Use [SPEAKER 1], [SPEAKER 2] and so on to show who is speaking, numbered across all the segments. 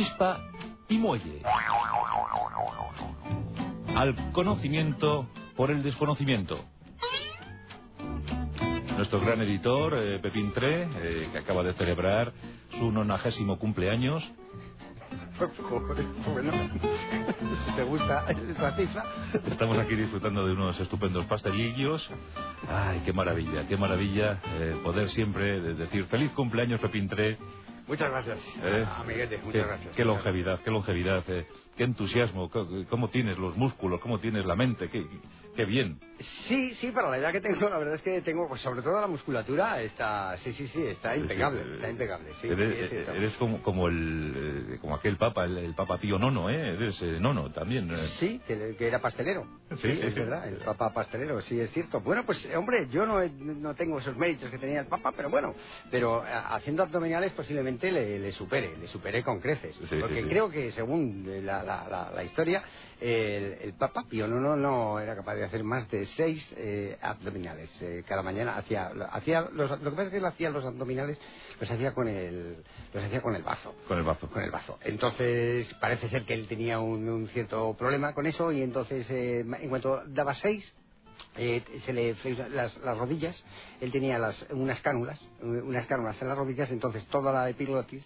[SPEAKER 1] Chispa y muelle. Al conocimiento por el desconocimiento. Nuestro gran editor, eh, Pepín Tre, eh, que acaba de celebrar su nonagésimo cumpleaños.
[SPEAKER 2] bueno, si te gusta esa cifra.
[SPEAKER 1] Estamos aquí disfrutando de unos estupendos pastelillos. Ay, qué maravilla, qué maravilla eh, poder siempre decir feliz cumpleaños, Pepín Tre.
[SPEAKER 2] Muchas gracias,
[SPEAKER 1] Eh,
[SPEAKER 2] amiguete, muchas
[SPEAKER 1] qué,
[SPEAKER 2] gracias.
[SPEAKER 1] Qué longevidad, qué longevidad, eh, qué entusiasmo, cómo tienes los músculos, cómo tienes la mente, qué, qué bien.
[SPEAKER 2] Sí, sí, para la edad que tengo, la verdad es que tengo, pues sobre todo la musculatura está, sí, sí, sí, está impecable,
[SPEAKER 1] Sí,
[SPEAKER 2] está
[SPEAKER 1] eh,
[SPEAKER 2] impecable, sí.
[SPEAKER 1] eres,
[SPEAKER 2] sí,
[SPEAKER 1] como, como el eh, como aquel papa, el, el papa Pío Nono, ¿eh? Eres eh, nono también. eh.
[SPEAKER 2] Sí, que, que era pastelero.
[SPEAKER 1] Sí,
[SPEAKER 2] Sí, es verdad, el Papa pastelero, sí, es cierto. Bueno, pues, eh, hombre, yo no, no tengo esos méritos que tenía el Papa, pero bueno, pero eh, haciendo abdominales posiblemente le, le supere, le superé con creces. Porque creo que, según la, la- la- la historia, el, el Papa Pío no, no, no era capaz de hacer más de seis eh, abdominales eh, cada mañana. Hacía, hacía los, lo que pasa es que él hacía los abdominales, los hacía con el, los hacía con el bazo
[SPEAKER 1] Con el bazo.
[SPEAKER 2] con el bazo. Entonces, parece ser que él tenía un, un cierto problema con eso y entonces, eh, en cuanto daba seis, eh, se le las, las rodillas, él tenía las, unas cánulas, eh, unas cánulas en las rodillas, entonces toda la epiglotis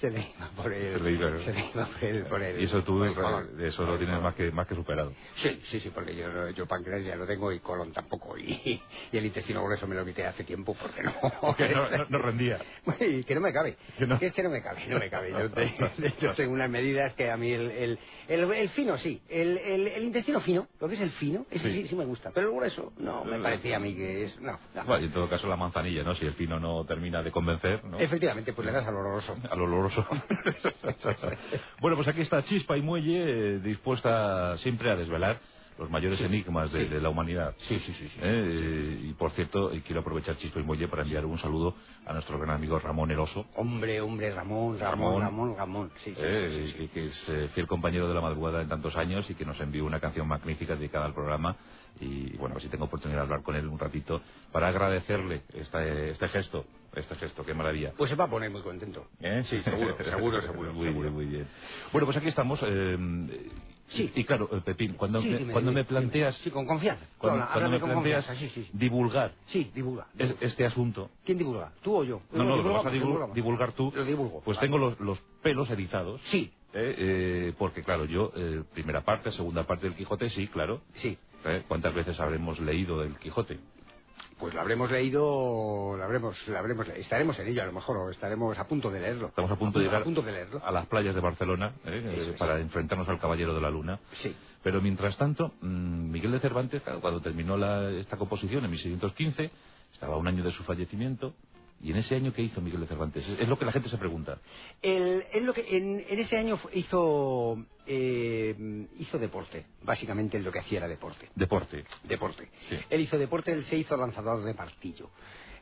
[SPEAKER 2] se le iba por el,
[SPEAKER 1] Se le iba.
[SPEAKER 2] se le iba por el, por el-
[SPEAKER 1] Y eso tú eh, de eso lo tienes más que más que superado.
[SPEAKER 2] Sí, sí, sí, porque yo, yo páncreas ya lo tengo y colon tampoco. Y, y el intestino grueso me lo quité hace tiempo porque no.
[SPEAKER 1] Porque no, no- no rendía.
[SPEAKER 2] Y que no me cabe.
[SPEAKER 1] Que no.
[SPEAKER 2] Es que no me cabe, no me cabe. Yo, te- de hecho, tengo unas medidas que a mí el, el, el, el fino sí. El, el, el intestino fino, lo que es el fino, ese
[SPEAKER 1] Sí.
[SPEAKER 2] sí, sí me gusta. Pero el grueso, no, me parecía a mí que es. No, no.
[SPEAKER 1] Bueno, y en todo caso la manzanilla, ¿no? Si el fino no termina de convencer, ¿no?
[SPEAKER 2] Efectivamente, pues le das al oloroso.
[SPEAKER 1] Al oloroso. bueno, pues aquí está Chispa y Muelle, eh, dispuesta siempre a desvelar los mayores
[SPEAKER 2] Sí,
[SPEAKER 1] enigmas de,
[SPEAKER 2] sí.
[SPEAKER 1] de la humanidad.
[SPEAKER 2] Sí, sí, sí. sí,
[SPEAKER 1] Eh, Y por cierto, eh, quiero aprovechar Chispa y Muelle para enviar un saludo a nuestro gran amigo Ramón Eroso,
[SPEAKER 2] Hombre, hombre, Ramón,
[SPEAKER 1] Ramón.
[SPEAKER 2] Ramón, Ramón. Sí, sí,
[SPEAKER 1] eh, que, que es eh, fiel compañero de la madrugada en tantos años y que nos envió una canción magnífica dedicada al programa. Y bueno, a ver si tengo oportunidad de hablar con él un ratito para agradecerle este, este gesto, este gesto, qué maravilla.
[SPEAKER 2] Pues se va a poner muy contento.
[SPEAKER 1] ¿Eh?
[SPEAKER 2] Sí, seguro, seguro, seguro.
[SPEAKER 1] Muy
[SPEAKER 2] seguro.
[SPEAKER 1] bien, muy bien. Bueno, pues aquí estamos. eh,
[SPEAKER 2] Sí.
[SPEAKER 1] Y claro, eh, Pepín, cuando,
[SPEAKER 2] Sí,
[SPEAKER 1] me, cuando
[SPEAKER 2] dime,
[SPEAKER 1] me planteas,
[SPEAKER 2] dime. Sí, con confianza.
[SPEAKER 1] cuando,
[SPEAKER 2] Habla-
[SPEAKER 1] cuando me
[SPEAKER 2] con
[SPEAKER 1] planteas
[SPEAKER 2] confianza, sí,
[SPEAKER 1] divulgar
[SPEAKER 2] Sí, divulga.
[SPEAKER 1] es- este asunto,
[SPEAKER 2] ¿Quién divulga? ¿Tú o yo?
[SPEAKER 1] no, no, lo vas a divul-
[SPEAKER 2] divulgamos.
[SPEAKER 1] divulgar tú,
[SPEAKER 2] Lo divulgo.
[SPEAKER 1] pues
[SPEAKER 2] Vale.
[SPEAKER 1] tengo los, los pelos erizados.
[SPEAKER 2] Sí,
[SPEAKER 1] eh, eh, porque claro, yo, eh, primera parte, segunda parte del Quijote, sí, claro.
[SPEAKER 2] sí.
[SPEAKER 1] Eh, ¿Cuántas veces habremos leído del Quijote?
[SPEAKER 2] Pues lo habremos leído, lo habremos, lo habremos estaremos en ello a lo mejor, o estaremos a punto de leerlo.
[SPEAKER 1] Estamos a punto de llegar
[SPEAKER 2] A punto de leerlo.
[SPEAKER 1] a las playas de Barcelona eh,
[SPEAKER 2] Eso
[SPEAKER 1] eh, para enfrentarnos al Caballero de la Luna.
[SPEAKER 2] Sí.
[SPEAKER 1] Pero mientras tanto, mm, Miguel de Cervantes, cuando terminó la- esta composición en 1615, estaba un año de su fallecimiento. ¿Y en ese año qué hizo Miguel de Cervantes? Es, es lo que la gente se pregunta.
[SPEAKER 2] El, él lo que, en, en ese año hizo, eh, hizo deporte. Básicamente lo que hacía era deporte.
[SPEAKER 1] Deporte.
[SPEAKER 2] Deporte.
[SPEAKER 1] Sí.
[SPEAKER 2] Él hizo deporte, él se hizo lanzador de martillo.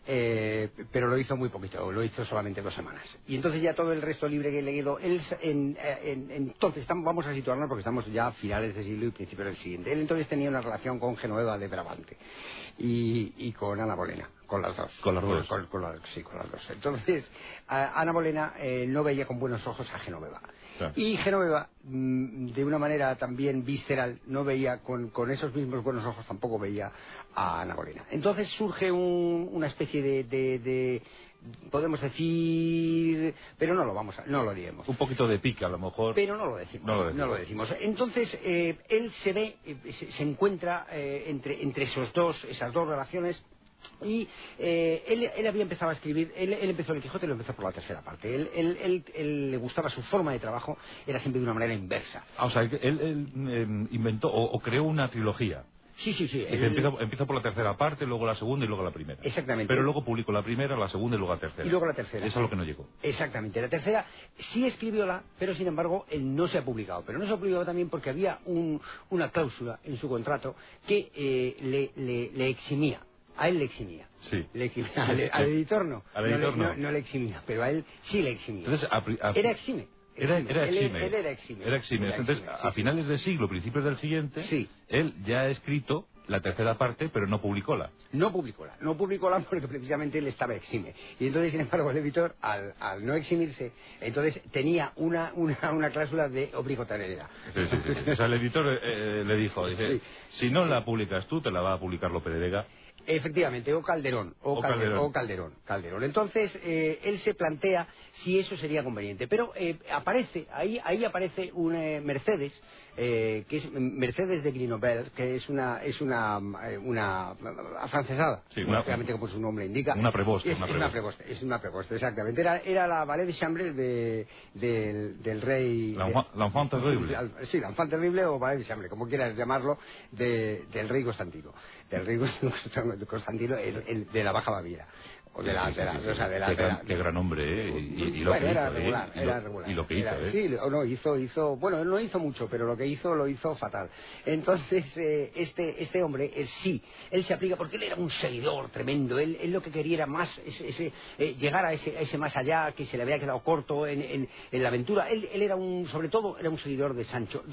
[SPEAKER 2] Eh, pero lo hizo muy poquito, lo hizo solamente dos semanas. Y entonces ya todo el resto libre que he leído, él, en, en- entonces vamos a situarnos porque estamos ya a finales de siglo y principios del siguiente. Él entonces tenía una relación con Genoveva de Brabante y, y con Ana Bolena, con las dos.
[SPEAKER 1] Con las dos.
[SPEAKER 2] Con- con las- sí, con las dos. Entonces, a- Ana Bolena eh, no veía con buenos ojos a Genoveva.
[SPEAKER 1] Claro.
[SPEAKER 2] Y Genoveva, mm, de una manera también visceral, no veía con, con esos mismos buenos ojos, tampoco veía a Ana Bolena. Entonces surge un- una especie de, de- de- podemos decir, pero no lo vamos a, no lo diremos.
[SPEAKER 1] Un poquito de pica, a lo mejor.
[SPEAKER 2] Pero no lo decimos.
[SPEAKER 1] No lo decimos.
[SPEAKER 2] decimos. Entonces, eh, él se ve, eh, se, se encuentra eh, entre, entre esos dos, esas dos relaciones. Y eh, él, él había empezado a escribir, él, él empezó el Quijote y lo empezó por la tercera parte. Él, él- él- él le gustaba su forma de trabajo, era siempre de una manera inversa.
[SPEAKER 1] Ah, o sea, él, él, eh, inventó o, o creó una trilogía.
[SPEAKER 2] Sí, sí, sí.
[SPEAKER 1] Empieza, empieza por la tercera parte, luego la segunda y luego la primera.
[SPEAKER 2] Exactamente.
[SPEAKER 1] Pero luego publicó la primera, la segunda y luego la tercera.
[SPEAKER 2] Y luego la tercera.
[SPEAKER 1] Eso es lo que no llegó.
[SPEAKER 2] Exactamente. La tercera sí escribióla, pero sin embargo él no se ha publicado. Pero no se ha publicado también porque había un- una cláusula en su contrato que eh, le, le- le eximía. A él le eximía.
[SPEAKER 1] Sí.
[SPEAKER 2] Le eximía. Al, al editor no.
[SPEAKER 1] Al
[SPEAKER 2] No le-
[SPEAKER 1] editor no.
[SPEAKER 2] no. no le eximía, pero a él sí le eximía.
[SPEAKER 1] Entonces, a
[SPEAKER 2] era exime.
[SPEAKER 1] Era,
[SPEAKER 2] exime.
[SPEAKER 1] era
[SPEAKER 2] Él-
[SPEAKER 1] exime.
[SPEAKER 2] Él, era exime.
[SPEAKER 1] Era exime.
[SPEAKER 2] Era
[SPEAKER 1] Entonces,
[SPEAKER 2] exime, sí,
[SPEAKER 1] a finales del siglo, principios del siguiente,
[SPEAKER 2] Sí.
[SPEAKER 1] él ya ha escrito la tercera parte, pero no publicóla.
[SPEAKER 2] No publicóla, no publicóla porque precisamente él estaba exime. Y entonces, sin embargo, el editor, al, al no eximirse, entonces tenía una, una, una cláusula de obligatoriedad.
[SPEAKER 1] Sí, sí, sí, sí. O sea, el editor eh, le dijo, dice,
[SPEAKER 2] Sí.
[SPEAKER 1] si no la publicas tú, te la va a publicar López de Vega.
[SPEAKER 2] Efectivamente, o Calderón, o,
[SPEAKER 1] O
[SPEAKER 2] Calderón,
[SPEAKER 1] Calderón.
[SPEAKER 2] o Calderón, Calderón. Entonces, eh, él se plantea si eso sería conveniente. Pero eh, aparece, ahí, ahí aparece un eh, Mercedes, eh, que es Mercedes de Grenoble, que es una, es una, eh, una afrancesada,
[SPEAKER 1] Sí, una-
[SPEAKER 2] como su nombre indica.
[SPEAKER 1] Una preboste,
[SPEAKER 2] Es,
[SPEAKER 1] una preboste.
[SPEAKER 2] es una preboste, exactamente. Era, era la valet de chambre de, del, del rey...
[SPEAKER 1] La
[SPEAKER 2] de-
[SPEAKER 1] enfant- la enfant terrible.
[SPEAKER 2] Sí, la enfant terrible o valet de chambre, como quieras llamarlo, de- del rey Constantino. Del Constantino el- el- de la Baja Baviera. O de la, de la-
[SPEAKER 1] sí, sí.
[SPEAKER 2] o sea, de la-
[SPEAKER 1] qué,
[SPEAKER 2] de la-
[SPEAKER 1] gran, hombre, ¿eh? Y, lo que
[SPEAKER 2] era
[SPEAKER 1] hizo, ¿eh?
[SPEAKER 2] regular,
[SPEAKER 1] Y lo- que hizo, ¿eh?
[SPEAKER 2] Sí, o no, hizo, hizo, bueno, él no hizo mucho, pero lo que hizo, lo hizo fatal. Entonces, eh, este, este hombre, él sí, él se aplica, porque él era un seguidor tremendo, él, él lo que quería era más, ese, ese, eh, llegar a ese, a ese más allá, que se le había quedado corto en, en- en la aventura. Él, él era un, sobre todo, era un seguidor de Sancho.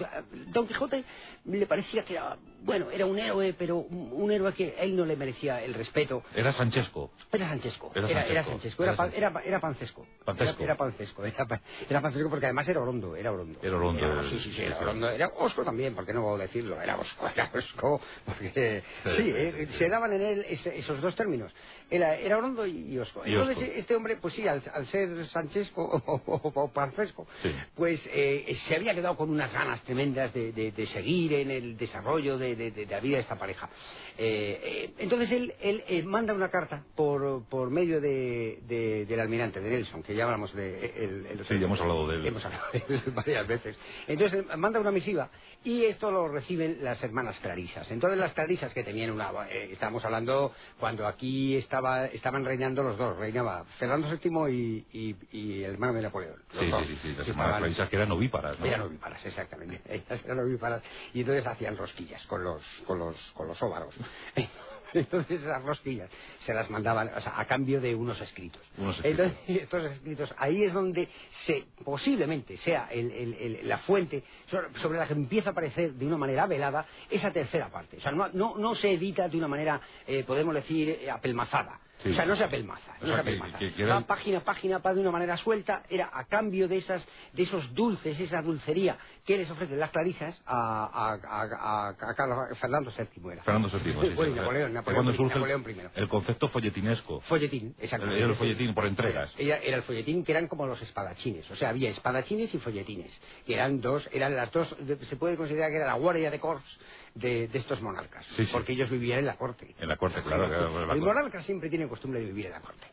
[SPEAKER 2] Don Quijote le parecía que era, bueno, era un héroe, pero un, héroe que a él no le merecía el respeto.
[SPEAKER 1] Era Sanchesco.
[SPEAKER 2] Era Sanchesco.
[SPEAKER 1] Era
[SPEAKER 2] Era, era
[SPEAKER 1] Sanchesco. Era
[SPEAKER 2] Era, pan- pancesco.
[SPEAKER 1] Pancesco.
[SPEAKER 2] Era, pancesco. Era, pa- era pancesco porque además era orondo. Era orondo.
[SPEAKER 1] Era orondo,
[SPEAKER 2] sí, sí, sí, era orondo. Era osco también, ¿por qué no puedo decirlo? Era osco, era osco. Porque
[SPEAKER 1] Sí,
[SPEAKER 2] eh,
[SPEAKER 1] sí,
[SPEAKER 2] se daban en él ese- esos dos términos. Era, era orondo y, osco.
[SPEAKER 1] Y
[SPEAKER 2] Entonces
[SPEAKER 1] osco.
[SPEAKER 2] este hombre, pues sí, al, al ser sanchesco o, o- o pancesco, pues eh, se había quedado con unas ganas tremendas de, de- de seguir en el desarrollo de, de- de la vida de esta pareja. Eh, eh, entonces él, él, eh, manda una carta por, por medio de, de- del almirante, de Nelson, que ya hablamos de él. él-
[SPEAKER 1] Sí, ya hemos hablado de él.
[SPEAKER 2] Hemos hablado de él varias veces. Entonces manda una misiva y esto lo reciben las hermanas Clarisas. Entonces las Clarisas que tenían una... eh, estamos hablando cuando aquí estaba, estaban reinando los dos. Reinaba Fernando VII y, y- y el hermano de Napoleón.
[SPEAKER 1] Sí,
[SPEAKER 2] dos,
[SPEAKER 1] sí, sí, sí. Las hermanas
[SPEAKER 2] estaban-
[SPEAKER 1] Clarisas que eran ovíparas, ¿no?
[SPEAKER 2] eran ovíparas, exactamente. Ellas eran ovíparas. Y entonces hacían rosquillas con los, con los, con los óvaros. Entonces esas rosquillas se las mandaban o sea, a cambio de unos escritos.
[SPEAKER 1] Unos escritos.
[SPEAKER 2] Entonces estos escritos, ahí es donde se, posiblemente sea el- el- el- la fuente sobre, sobre la que empieza a aparecer de una manera velada esa tercera parte. O sea, no, no, no se edita de una manera, eh, podemos decir, eh, apelmazada.
[SPEAKER 1] Sí.
[SPEAKER 2] O sea, no se apelmaza.
[SPEAKER 1] O
[SPEAKER 2] No
[SPEAKER 1] sea,
[SPEAKER 2] se
[SPEAKER 1] que-
[SPEAKER 2] apelmaza.
[SPEAKER 1] que- que
[SPEAKER 2] Va
[SPEAKER 1] eran-
[SPEAKER 2] página a página, va de una manera suelta, era a cambio de esas, de esos dulces, esa dulcería que les ofrecen las clarisas a, a, a, a- a Carlos- Fernando VII era.
[SPEAKER 1] Fernando VII, sí.
[SPEAKER 2] Bueno, Napoleón, Napoleón,
[SPEAKER 1] cuando
[SPEAKER 2] I,
[SPEAKER 1] surge el-
[SPEAKER 2] Napoleón primero.
[SPEAKER 1] el concepto folletinesco.
[SPEAKER 2] Folletín, exacto.
[SPEAKER 1] Era el folletín por entregas.
[SPEAKER 2] Era, era el folletín que eran como los espadachines. O sea, había espadachines y folletines. Que eran dos, eran las dos, se puede considerar que era la guardia de corps de, de estos monarcas.
[SPEAKER 1] Sí.
[SPEAKER 2] Porque ellos vivían en la corte.
[SPEAKER 1] En la corte, claro. claro, la
[SPEAKER 2] El monarca siempre tiene costumbre de vivir en la corte.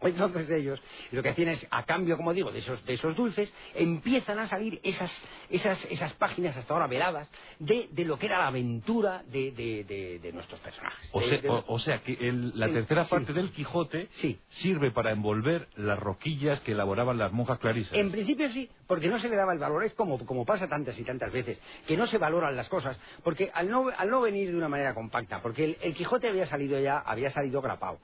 [SPEAKER 2] Entonces ellos lo que hacían es, a cambio, como digo, de esos, de esos dulces, empiezan a salir esas, esas, esas páginas hasta ahora veladas de, de lo que era la aventura de, de, de- de nuestros personajes.
[SPEAKER 1] O sea,
[SPEAKER 2] de-
[SPEAKER 1] o- o sea que el- la
[SPEAKER 2] el-
[SPEAKER 1] tercera
[SPEAKER 2] sí.
[SPEAKER 1] parte del Quijote
[SPEAKER 2] Sí.
[SPEAKER 1] sirve para envolver las roquillas que elaboraban las monjas clarisas.
[SPEAKER 2] En principio sí, porque no se le daba el valor. Es como, como pasa tantas y tantas veces, que no se valoran las cosas, porque al no, al no venir de una manera compacta, porque el, el Quijote había salido ya, había salido grapado.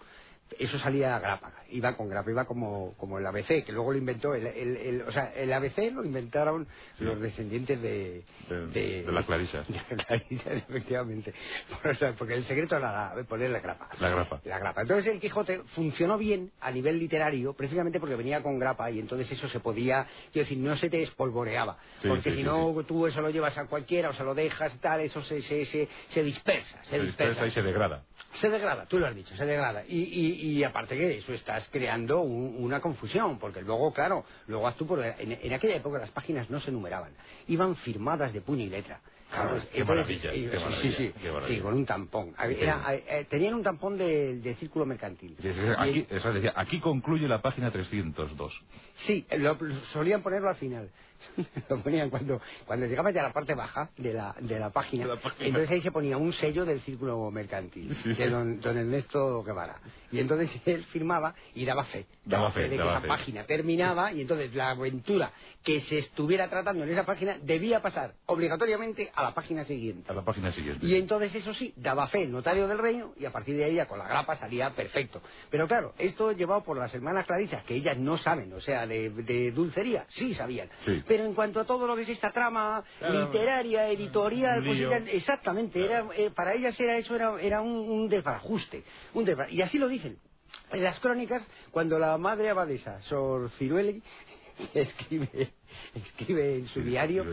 [SPEAKER 2] Eso salía a grapa, iba con grapa, iba como, como el ABC, que luego lo inventó, el, el- el- o sea, el ABC lo inventaron
[SPEAKER 1] Sí.
[SPEAKER 2] los descendientes de...
[SPEAKER 1] De- de las clarisas.
[SPEAKER 2] De las clarisas, efectivamente. Por- o sea, porque el secreto era la- poner la grapa.
[SPEAKER 1] La grapa.
[SPEAKER 2] La grapa. Entonces el Quijote funcionó bien a nivel literario, precisamente porque venía con grapa y entonces eso se podía, quiero decir, no se te espolvoreaba.
[SPEAKER 1] Sí,
[SPEAKER 2] porque
[SPEAKER 1] sí,
[SPEAKER 2] si no, tú eso lo llevas a cualquiera o se lo dejas y tal, eso se, se, se, se dispersa. Se,
[SPEAKER 1] se dispersa y se degrada.
[SPEAKER 2] Se degrada, tú lo has dicho, se degrada. Y, y, y aparte que eso estás creando un- una confusión, porque luego, claro, luego haz tú por... En, en aquella época las páginas no se numeraban, iban firmadas de puño y letra.
[SPEAKER 1] Claro, qué
[SPEAKER 2] entonces,
[SPEAKER 1] maravilla, qué
[SPEAKER 2] sí,
[SPEAKER 1] maravilla,
[SPEAKER 2] sí, sí,
[SPEAKER 1] qué maravilla.
[SPEAKER 2] sí, con un tampón. Era, eh, tenían un tampón de, de círculo mercantil. Y-
[SPEAKER 1] Aquí, eso decía, aquí concluye la página 302.
[SPEAKER 2] Sí, lo, solían ponerlo al final. lo ponían cuando, cuando llegaba ya a la parte baja de la, de la página.
[SPEAKER 1] La página.
[SPEAKER 2] Entonces ahí se ponía un sello del círculo mercantil,
[SPEAKER 1] Sí,
[SPEAKER 2] de don, don Ernesto Guevara. Y entonces él firmaba y daba fe.
[SPEAKER 1] Daba fe,
[SPEAKER 2] de que esa página terminaba y entonces la aventura que se estuviera tratando en esa página debía pasar obligatoriamente a la página siguiente.
[SPEAKER 1] A la página siguiente.
[SPEAKER 2] Y entonces, eso sí, daba fe el notario del reino y a partir de ahí ya con la grapa salía perfecto. Pero claro, esto llevado por las hermanas Clarisas, que ellas no saben, o sea, de, dulcería, sí sabían. Pero en cuanto a todo lo que es esta trama literaria, editorial, pues exactamente, era, eh, para ellas era eso era, era un, un desbarajuste. Un y así lo dicen. En las crónicas, cuando la madre abadesa, Sor Cirueli, escribe, escribe en su diario.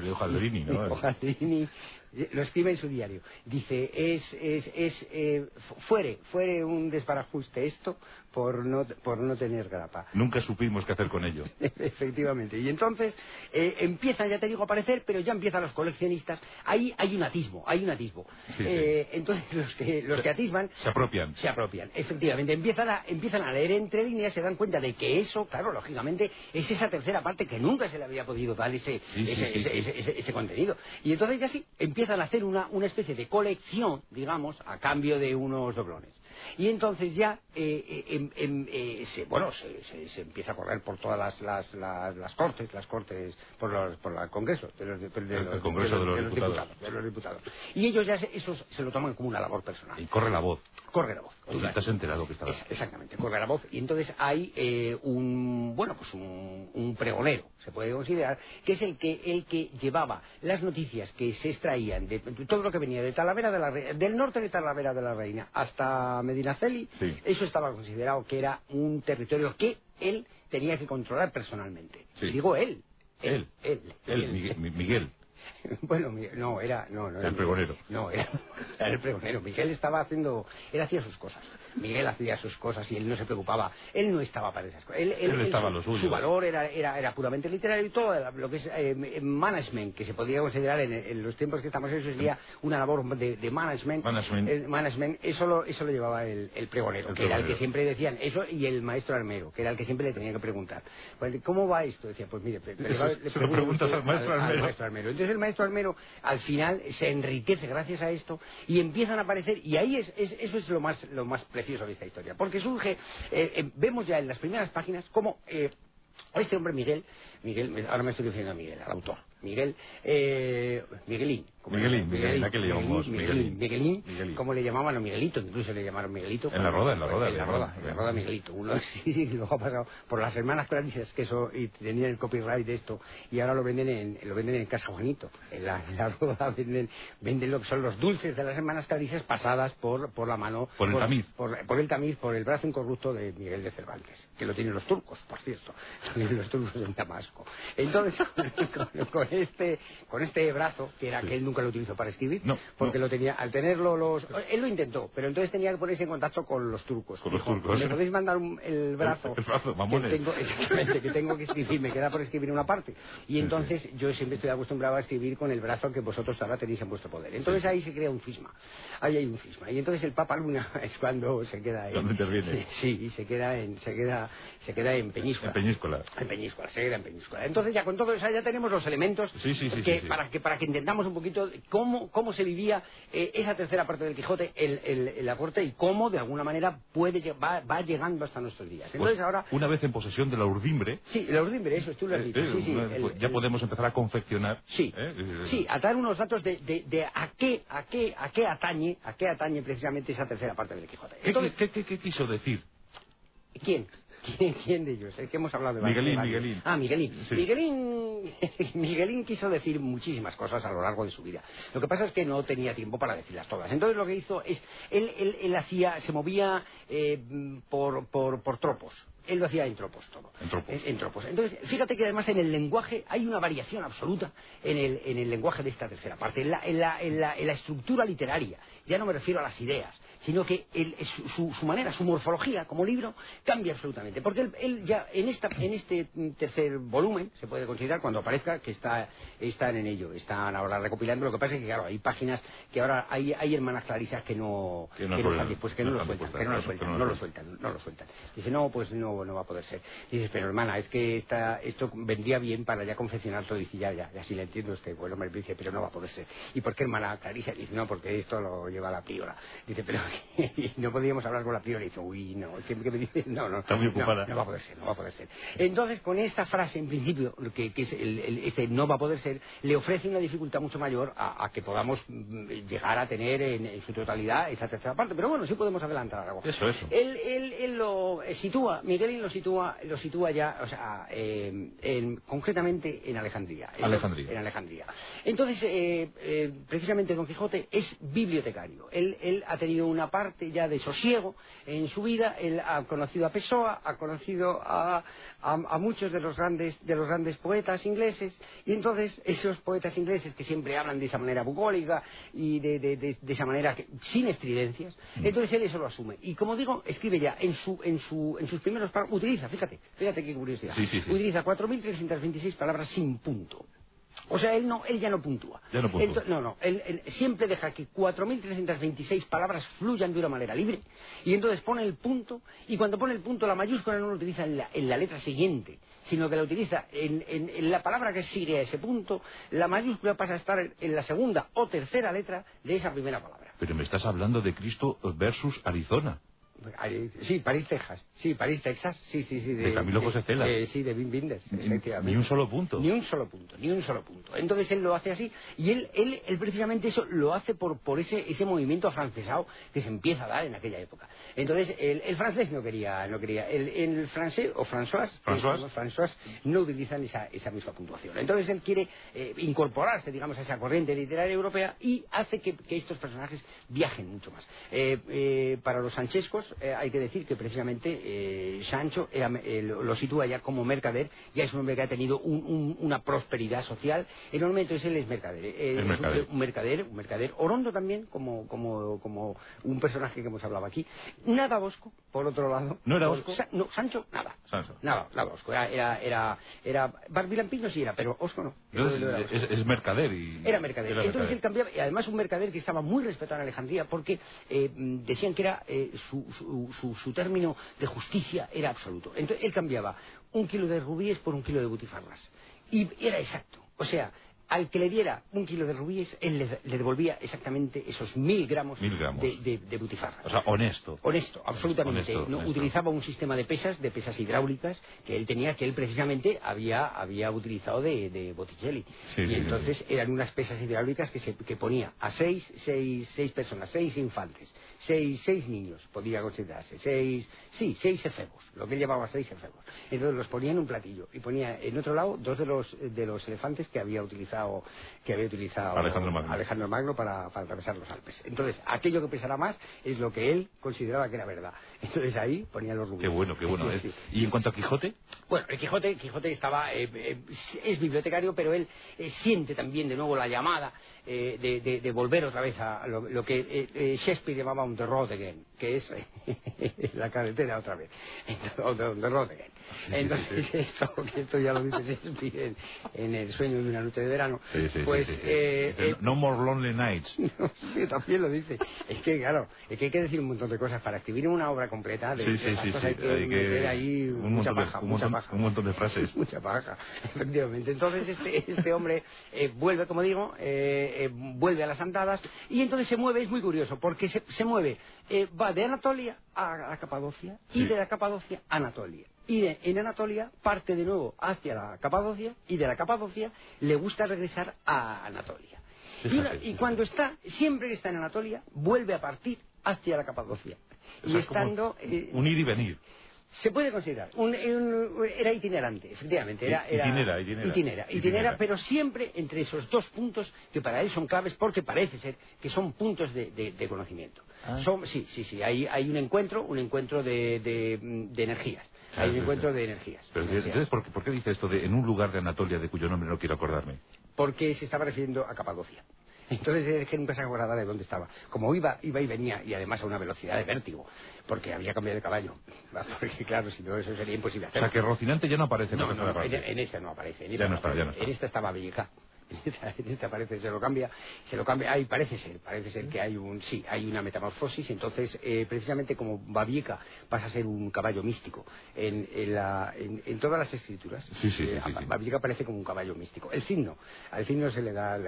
[SPEAKER 2] lo escribe en su diario. Dice, es, es, es eh, fuere, fuere un desbarajuste esto por no, por no tener grapa.
[SPEAKER 1] Nunca supimos qué hacer con ello.
[SPEAKER 2] Efectivamente. Y entonces eh, empiezan, ya te digo, a aparecer, pero ya empiezan los coleccionistas. Ahí hay un atismo, hay un atismo. Eh, entonces los que, los que atisman...
[SPEAKER 1] Se apropian.
[SPEAKER 2] Se apropian, efectivamente. Empiezan a, empiezan a leer entre líneas, se dan cuenta de que eso, claro, lógicamente, es esa tercera parte que nunca se le había podido dar ese, ese, ese, contenido. Y entonces ya sí, empiezan a hacer una, una especie de colección, digamos, a cambio de unos doblones. Y entonces ya, eh, eh, em, em, eh, se, bueno, se, se, empieza a correr por todas las, las, las, cortes, las cortes, por, los, por el Congreso, de los,
[SPEAKER 1] el Congreso de los, diputados.
[SPEAKER 2] de los, diputados. Y ellos ya eso se lo toman como una labor personal.
[SPEAKER 1] Y corre la voz.
[SPEAKER 2] Corre la voz.
[SPEAKER 1] Tú has enterado que estaba.
[SPEAKER 2] exactamente, corre la voz. Y entonces hay un, bueno, pues un, un, pregonero, se puede considerar, que es el que, el que llevaba las noticias que se extraían de, todo lo que venía de Talavera de la del norte de Talavera de la Reina hasta Medinaceli, eso estaba considerado que era un territorio que él tenía que controlar personalmente. Digo él.
[SPEAKER 1] Él. Él. él, Miguel.
[SPEAKER 2] Bueno, no, era... No,
[SPEAKER 1] el pregonero.
[SPEAKER 2] No, era, el pregonero. Miguel estaba haciendo... Él hacía sus cosas. Miguel hacía sus cosas y él no se preocupaba. Él no estaba para esas cosas. Él,
[SPEAKER 1] estaba lo
[SPEAKER 2] suyo. Su valor era, era, era, puramente literario y todo lo que es eh, management, que se podría considerar en, los tiempos que estamos en eso sería una labor de, management.
[SPEAKER 1] Management.
[SPEAKER 2] eso, lo, eso lo llevaba el, pregonero, que era el que siempre decían eso y el maestro armero, que era el que siempre le tenía que preguntar. ¿Cómo va esto? Decía, pues mire,
[SPEAKER 1] le, se lo preguntas al maestro armero.
[SPEAKER 2] maestro armero. Entonces el maestro armero al final se enriquece gracias a esto y empiezan a aparecer, y ahí es, eso es lo más, lo más precioso de esta historia porque surge, eh, eh, vemos ya en las primeras páginas cómo eh, este hombre Miguel, Miguel, ahora me estoy diciendo a Miguel, al autor, Miguel, eh, Miguelín.
[SPEAKER 1] Miguelín, Miguelín, ¿a qué le llamamos?
[SPEAKER 2] Miguelín, Miguelín, Miguelín, como le llamaban a Miguelito, incluso le llamaron Miguelito.
[SPEAKER 1] En la roda, en la roda.
[SPEAKER 2] En la roda, en la roda Miguelito. Uno luego ha pasado por las hermanas Clarices, que eso, y tenían el copyright de esto, y ahora lo venden en, lo venden en Casa Juanito. En la, en la roda venden, venden lo que son los dulces de las hermanas Clarices pasadas por, por la mano.
[SPEAKER 1] Por el tamiz.
[SPEAKER 2] Por, por, el tamiz, por el brazo incorrupto de Miguel de Cervantes, que lo tienen los turcos, por cierto. Lo tienen los turcos en Damasco. Entonces, con este con este brazo, que era que él nunca lo utilizó para escribir, porque lo tenía, al tenerlo los... Él lo intentó, pero entonces tenía que ponerse en contacto con los turcos.
[SPEAKER 1] Con los turcos.
[SPEAKER 2] ¿Me podéis mandar el brazo?
[SPEAKER 1] El, brazo, mamones.
[SPEAKER 2] Que tengo, exactamente, que tengo que escribir, me queda por escribir una parte. Y entonces yo siempre estoy acostumbrado a escribir con el brazo que vosotros ahora tenéis en vuestro poder. Entonces ahí se crea un cisma. Ahí hay un cisma. Y entonces el Papa Luna es cuando se queda en...
[SPEAKER 1] ¿Dónde interviene?
[SPEAKER 2] Sí, se queda en, se queda, se queda en Peñíscola.
[SPEAKER 1] En Peñíscola.
[SPEAKER 2] En Peñíscola, se queda en Peñíscola. Entonces ya con todo eso ya tenemos los elementos que para que para que entendamos un poquito cómo, cómo se vivía eh, esa tercera parte del Quijote en la corte y cómo de alguna manera puede va, va llegando hasta nuestros días. Entonces
[SPEAKER 1] pues,
[SPEAKER 2] ahora
[SPEAKER 1] una vez en posesión de la urdimbre.
[SPEAKER 2] Sí, la urdimbre, eso tú lo has eh, dicho. sí,
[SPEAKER 1] pues ya podemos empezar a confeccionar.
[SPEAKER 2] Sí, ¿eh? sí, a dar unos datos de, de, a qué a qué a qué atañe a qué atañe precisamente esa tercera parte del Quijote.
[SPEAKER 1] Entonces, ¿Qué, qué, qué quiso decir?
[SPEAKER 2] ¿Quién? ¿Quién, de ellos? El que hemos hablado de
[SPEAKER 1] Miguelín, Miguelín.
[SPEAKER 2] Ah, Miguelín. Miguelín. Miguelín quiso decir muchísimas cosas a lo largo de su vida. Lo que pasa es que no tenía tiempo para decirlas todas. Entonces lo que hizo es, él, él, él hacía, se movía eh, por, por, por tropos él lo hacía en tropos todo.
[SPEAKER 1] En
[SPEAKER 2] tropos. Entonces, fíjate que además en el lenguaje hay una variación absoluta en el, en el lenguaje de esta tercera parte, en la, en, la, en, la, en la, estructura literaria. Ya no me refiero a las ideas, sino que su, su, manera, su morfología como libro cambia absolutamente. Porque él, ya en, esta, en este tercer volumen, se puede considerar cuando aparezca que está, están en ello, están ahora recopilando. Lo que pasa es que, claro, hay páginas que ahora hay, hay hermanas clarisas que no,
[SPEAKER 1] que no,
[SPEAKER 2] que no, lo sueltan, que no lo sueltan, no lo sueltan, no lo sueltan. Dice, no, pues no, no va a poder ser. dices, pero hermana, es que esta, esto vendría bien para ya confeccionar todo. Dice, ya, ya, ya sí le entiendo usted. Bueno, me dice, pero no va a poder ser. ¿Y por qué hermana Claricia? Dice, no, porque esto lo lleva la píora. Dice, pero y no podíamos hablar con la priora. Y dice, uy, no, ¿qué, qué me dice? No, no,
[SPEAKER 1] Está muy ocupada.
[SPEAKER 2] no, no va a poder ser, no va a poder ser. Entonces, con esta frase, en principio, que, que es el, el- este no va a poder ser, le ofrece una dificultad mucho mayor a, a que podamos mm, llegar a tener en, en su totalidad esta tercera parte. Pero bueno, sí podemos adelantar algo.
[SPEAKER 1] Eso, eso.
[SPEAKER 2] Él, él, él lo sitúa, Miguelín lo sitúa, lo sitúa ya, o sea, eh, en- concretamente en Alejandría. En Alejandría. Entonces, eh, eh, precisamente Don Quijote es bibliotecario. Él, él ha tenido una parte ya de sosiego en su vida. Él ha conocido a Pessoa, ha conocido a, a- a muchos de los grandes de los grandes poetas ingleses. Y entonces esos poetas ingleses que siempre hablan de esa manera bucólica y de, de- de- de esa manera que- sin estridencias, entonces él eso lo asume. Y como digo, escribe ya en su en su en sus primeros párrafos, utiliza, fíjate, fíjate qué curiosidad.
[SPEAKER 1] Sí, sí, sí.
[SPEAKER 2] Utiliza 4.326 palabras sin punto. O sea, él no, él ya no puntúa.
[SPEAKER 1] Ya no puntúa.
[SPEAKER 2] No, no, él, él siempre deja que 4.326 palabras fluyan de una manera libre y entonces pone el punto y cuando pone el punto la mayúscula no lo utiliza en la, en la letra siguiente, sino que la utiliza en, en- en la palabra que sigue a ese punto, la mayúscula pasa a estar en la segunda o tercera letra de esa primera palabra.
[SPEAKER 1] Pero me estás hablando de Cristo versus Arizona.
[SPEAKER 2] Sí, París, Texas. Sí, París, Texas. Sí, sí, sí.
[SPEAKER 1] De Camilo José Cela.
[SPEAKER 2] eh, sí, de Wim Wenders, efectivamente.
[SPEAKER 1] ni un solo punto.
[SPEAKER 2] Ni un solo punto, ni un solo punto. Entonces él lo hace así y él, él, él precisamente eso lo hace por, por ese, ese movimiento afrancesado que se empieza a dar en aquella época. Entonces el, el francés no quería, no quería. El, el francés o François,
[SPEAKER 1] François.
[SPEAKER 2] François no utilizan esa, esa misma puntuación. Entonces él quiere eh, incorporarse, digamos, a esa corriente literaria europea y hace que, que estos personajes viajen mucho más. Eh, para los sanchescos eh, hay que decir que precisamente eh, Sancho era- eh, lo, sitúa ya como mercader, ya es un hombre que ha tenido un- un- una prosperidad social enorme, entonces él es mercader.
[SPEAKER 1] Es
[SPEAKER 2] es un-
[SPEAKER 1] mercader.
[SPEAKER 2] un mercader, un mercader. Orondo también, como, como, como un personaje que hemos hablado aquí. Nada Bosco, por otro lado.
[SPEAKER 1] ¿No era Bosco?
[SPEAKER 2] Sa- no, Sancho, nada.
[SPEAKER 1] Sancho.
[SPEAKER 2] Nada, nada Bosco. Era, era, era, era Barbilampino sí era, pero Osco no.
[SPEAKER 1] Entonces,
[SPEAKER 2] Bosco.
[SPEAKER 1] es, es mercader y...
[SPEAKER 2] Era mercader.
[SPEAKER 1] era
[SPEAKER 2] Entonces
[SPEAKER 1] mercader.
[SPEAKER 2] él cambiaba, y además un mercader que estaba muy respetado en Alejandría porque decían que era su, su, su- su término de justicia era absoluto. Entonces él cambiaba un kilo de rubíes por un kilo de butifarras. Y era exacto. O sea, al que le diera un kilo de rubíes, él le, le devolvía exactamente esos mil gramos,
[SPEAKER 1] Mil gramos.
[SPEAKER 2] De, de- de butifarras.
[SPEAKER 1] O sea, honesto.
[SPEAKER 2] Honesto, absolutamente.
[SPEAKER 1] Honesto,
[SPEAKER 2] no,
[SPEAKER 1] honesto.
[SPEAKER 2] Utilizaba un sistema de pesas, de pesas hidráulicas, que él tenía, que él precisamente había, había utilizado de, de Botticelli.
[SPEAKER 1] Sí,
[SPEAKER 2] y
[SPEAKER 1] sí, sí,
[SPEAKER 2] entonces eran unas pesas hidráulicas que, se, que ponía a seis, seis, seis personas, seis infantes, seis, seis niños, podía considerarse, seis, sí, seis efebos, lo que él llamaba seis efebos. Entonces los ponía en un platillo y ponía en otro lado dos de los, de los elefantes que había utilizado, que había utilizado
[SPEAKER 1] Alejandro Magno.
[SPEAKER 2] Alejandro Magno para, para atravesar los Alpes. Entonces, aquello que pesara más es lo que él consideraba que era verdad. Entonces ahí ponía los rubíes.
[SPEAKER 1] Qué bueno, qué bueno.
[SPEAKER 2] Sí,
[SPEAKER 1] es.
[SPEAKER 2] sí.
[SPEAKER 1] Y en cuanto a Quijote,
[SPEAKER 2] Bueno, el Quijote, Quijote estaba, eh, eh, es bibliotecario, pero él eh, siente también de nuevo la llamada eh, de, de- de volver otra vez a lo, lo que eh, eh, Shakespeare llamaba un the road again, que es la carretera otra vez, the road again.
[SPEAKER 1] sí,
[SPEAKER 2] Entonces,
[SPEAKER 1] sí.
[SPEAKER 2] Esto, que esto ya lo dice Shakespeare en, en El sueño de una noche de verano,
[SPEAKER 1] sí, sí, sí,
[SPEAKER 2] pues
[SPEAKER 1] sí, sí.
[SPEAKER 2] eh, eh,
[SPEAKER 1] No more lonely nights.
[SPEAKER 2] Sí, también lo dice. Es que, claro, es que hay que decir un montón de cosas. Para escribir una obra completa, de
[SPEAKER 1] Sí, sí, sí,
[SPEAKER 2] cosas
[SPEAKER 1] sí.
[SPEAKER 2] hay que
[SPEAKER 1] Hay que-
[SPEAKER 2] ahí
[SPEAKER 1] un
[SPEAKER 2] mucha
[SPEAKER 1] montón de-
[SPEAKER 2] paja,
[SPEAKER 1] un
[SPEAKER 2] mucha
[SPEAKER 1] montón-
[SPEAKER 2] paja.
[SPEAKER 1] un montón de frases.
[SPEAKER 2] mucha paja, efectivamente. Entonces este, este hombre eh, vuelve, como digo, eh, eh, vuelve a las andadas y entonces se mueve, es muy curioso, porque se, se mueve, eh, va de Anatolia a, a Capadocia y de la Capadocia a Anatolia. Y de- en Anatolia parte de nuevo hacia la Capadocia y de la Capadocia le gusta regresar a Anatolia. Y, una- cuando está, siempre que está en Anatolia, vuelve a partir hacia la Capadocia.
[SPEAKER 1] O
[SPEAKER 2] y
[SPEAKER 1] sea, es
[SPEAKER 2] estando... eh,
[SPEAKER 1] Un ir y venir.
[SPEAKER 2] Se puede considerar. Un- un- era itinerante, efectivamente. Era, era-
[SPEAKER 1] itinera, itinera.
[SPEAKER 2] itinera,
[SPEAKER 1] Itinera.
[SPEAKER 2] itinera, pero siempre entre esos dos puntos que para él son claves porque parece ser que son puntos de, de- de conocimiento.
[SPEAKER 1] Ah.
[SPEAKER 2] Son, sí, sí, sí. Hay, hay un encuentro, un encuentro de, de- de energías.
[SPEAKER 1] Claro,
[SPEAKER 2] hay un
[SPEAKER 1] sí,
[SPEAKER 2] encuentro
[SPEAKER 1] sí.
[SPEAKER 2] de energías.
[SPEAKER 1] Pero,
[SPEAKER 2] energías.
[SPEAKER 1] entonces, ¿por qué, por qué dice esto de en un lugar de Anatolia de cuyo nombre no quiero acordarme?
[SPEAKER 2] porque se estaba refiriendo a Capadocia. Entonces es que nunca se acordaba de dónde estaba. Como iba, iba y venía, y además a una velocidad de vértigo, porque había cambiado de caballo. Porque claro, si no, eso sería imposible
[SPEAKER 1] O
[SPEAKER 2] hacerlo.
[SPEAKER 1] sea, que Rocinante ya no aparece en
[SPEAKER 2] No, no, en, en esta no aparece. En
[SPEAKER 1] Ya
[SPEAKER 2] esta
[SPEAKER 1] no está, ya no está.
[SPEAKER 2] En esta estaba Bellica. en esta, parece se lo cambia, se lo cambia, ahí parece ser, parece ser que hay un, sí, hay una metamorfosis, entonces eh, precisamente como Babieca pasa a ser un caballo místico en, en, todas las escrituras,
[SPEAKER 1] sí, sí,
[SPEAKER 2] eh, Babieca aparece como un caballo místico. El signo, al signo se le da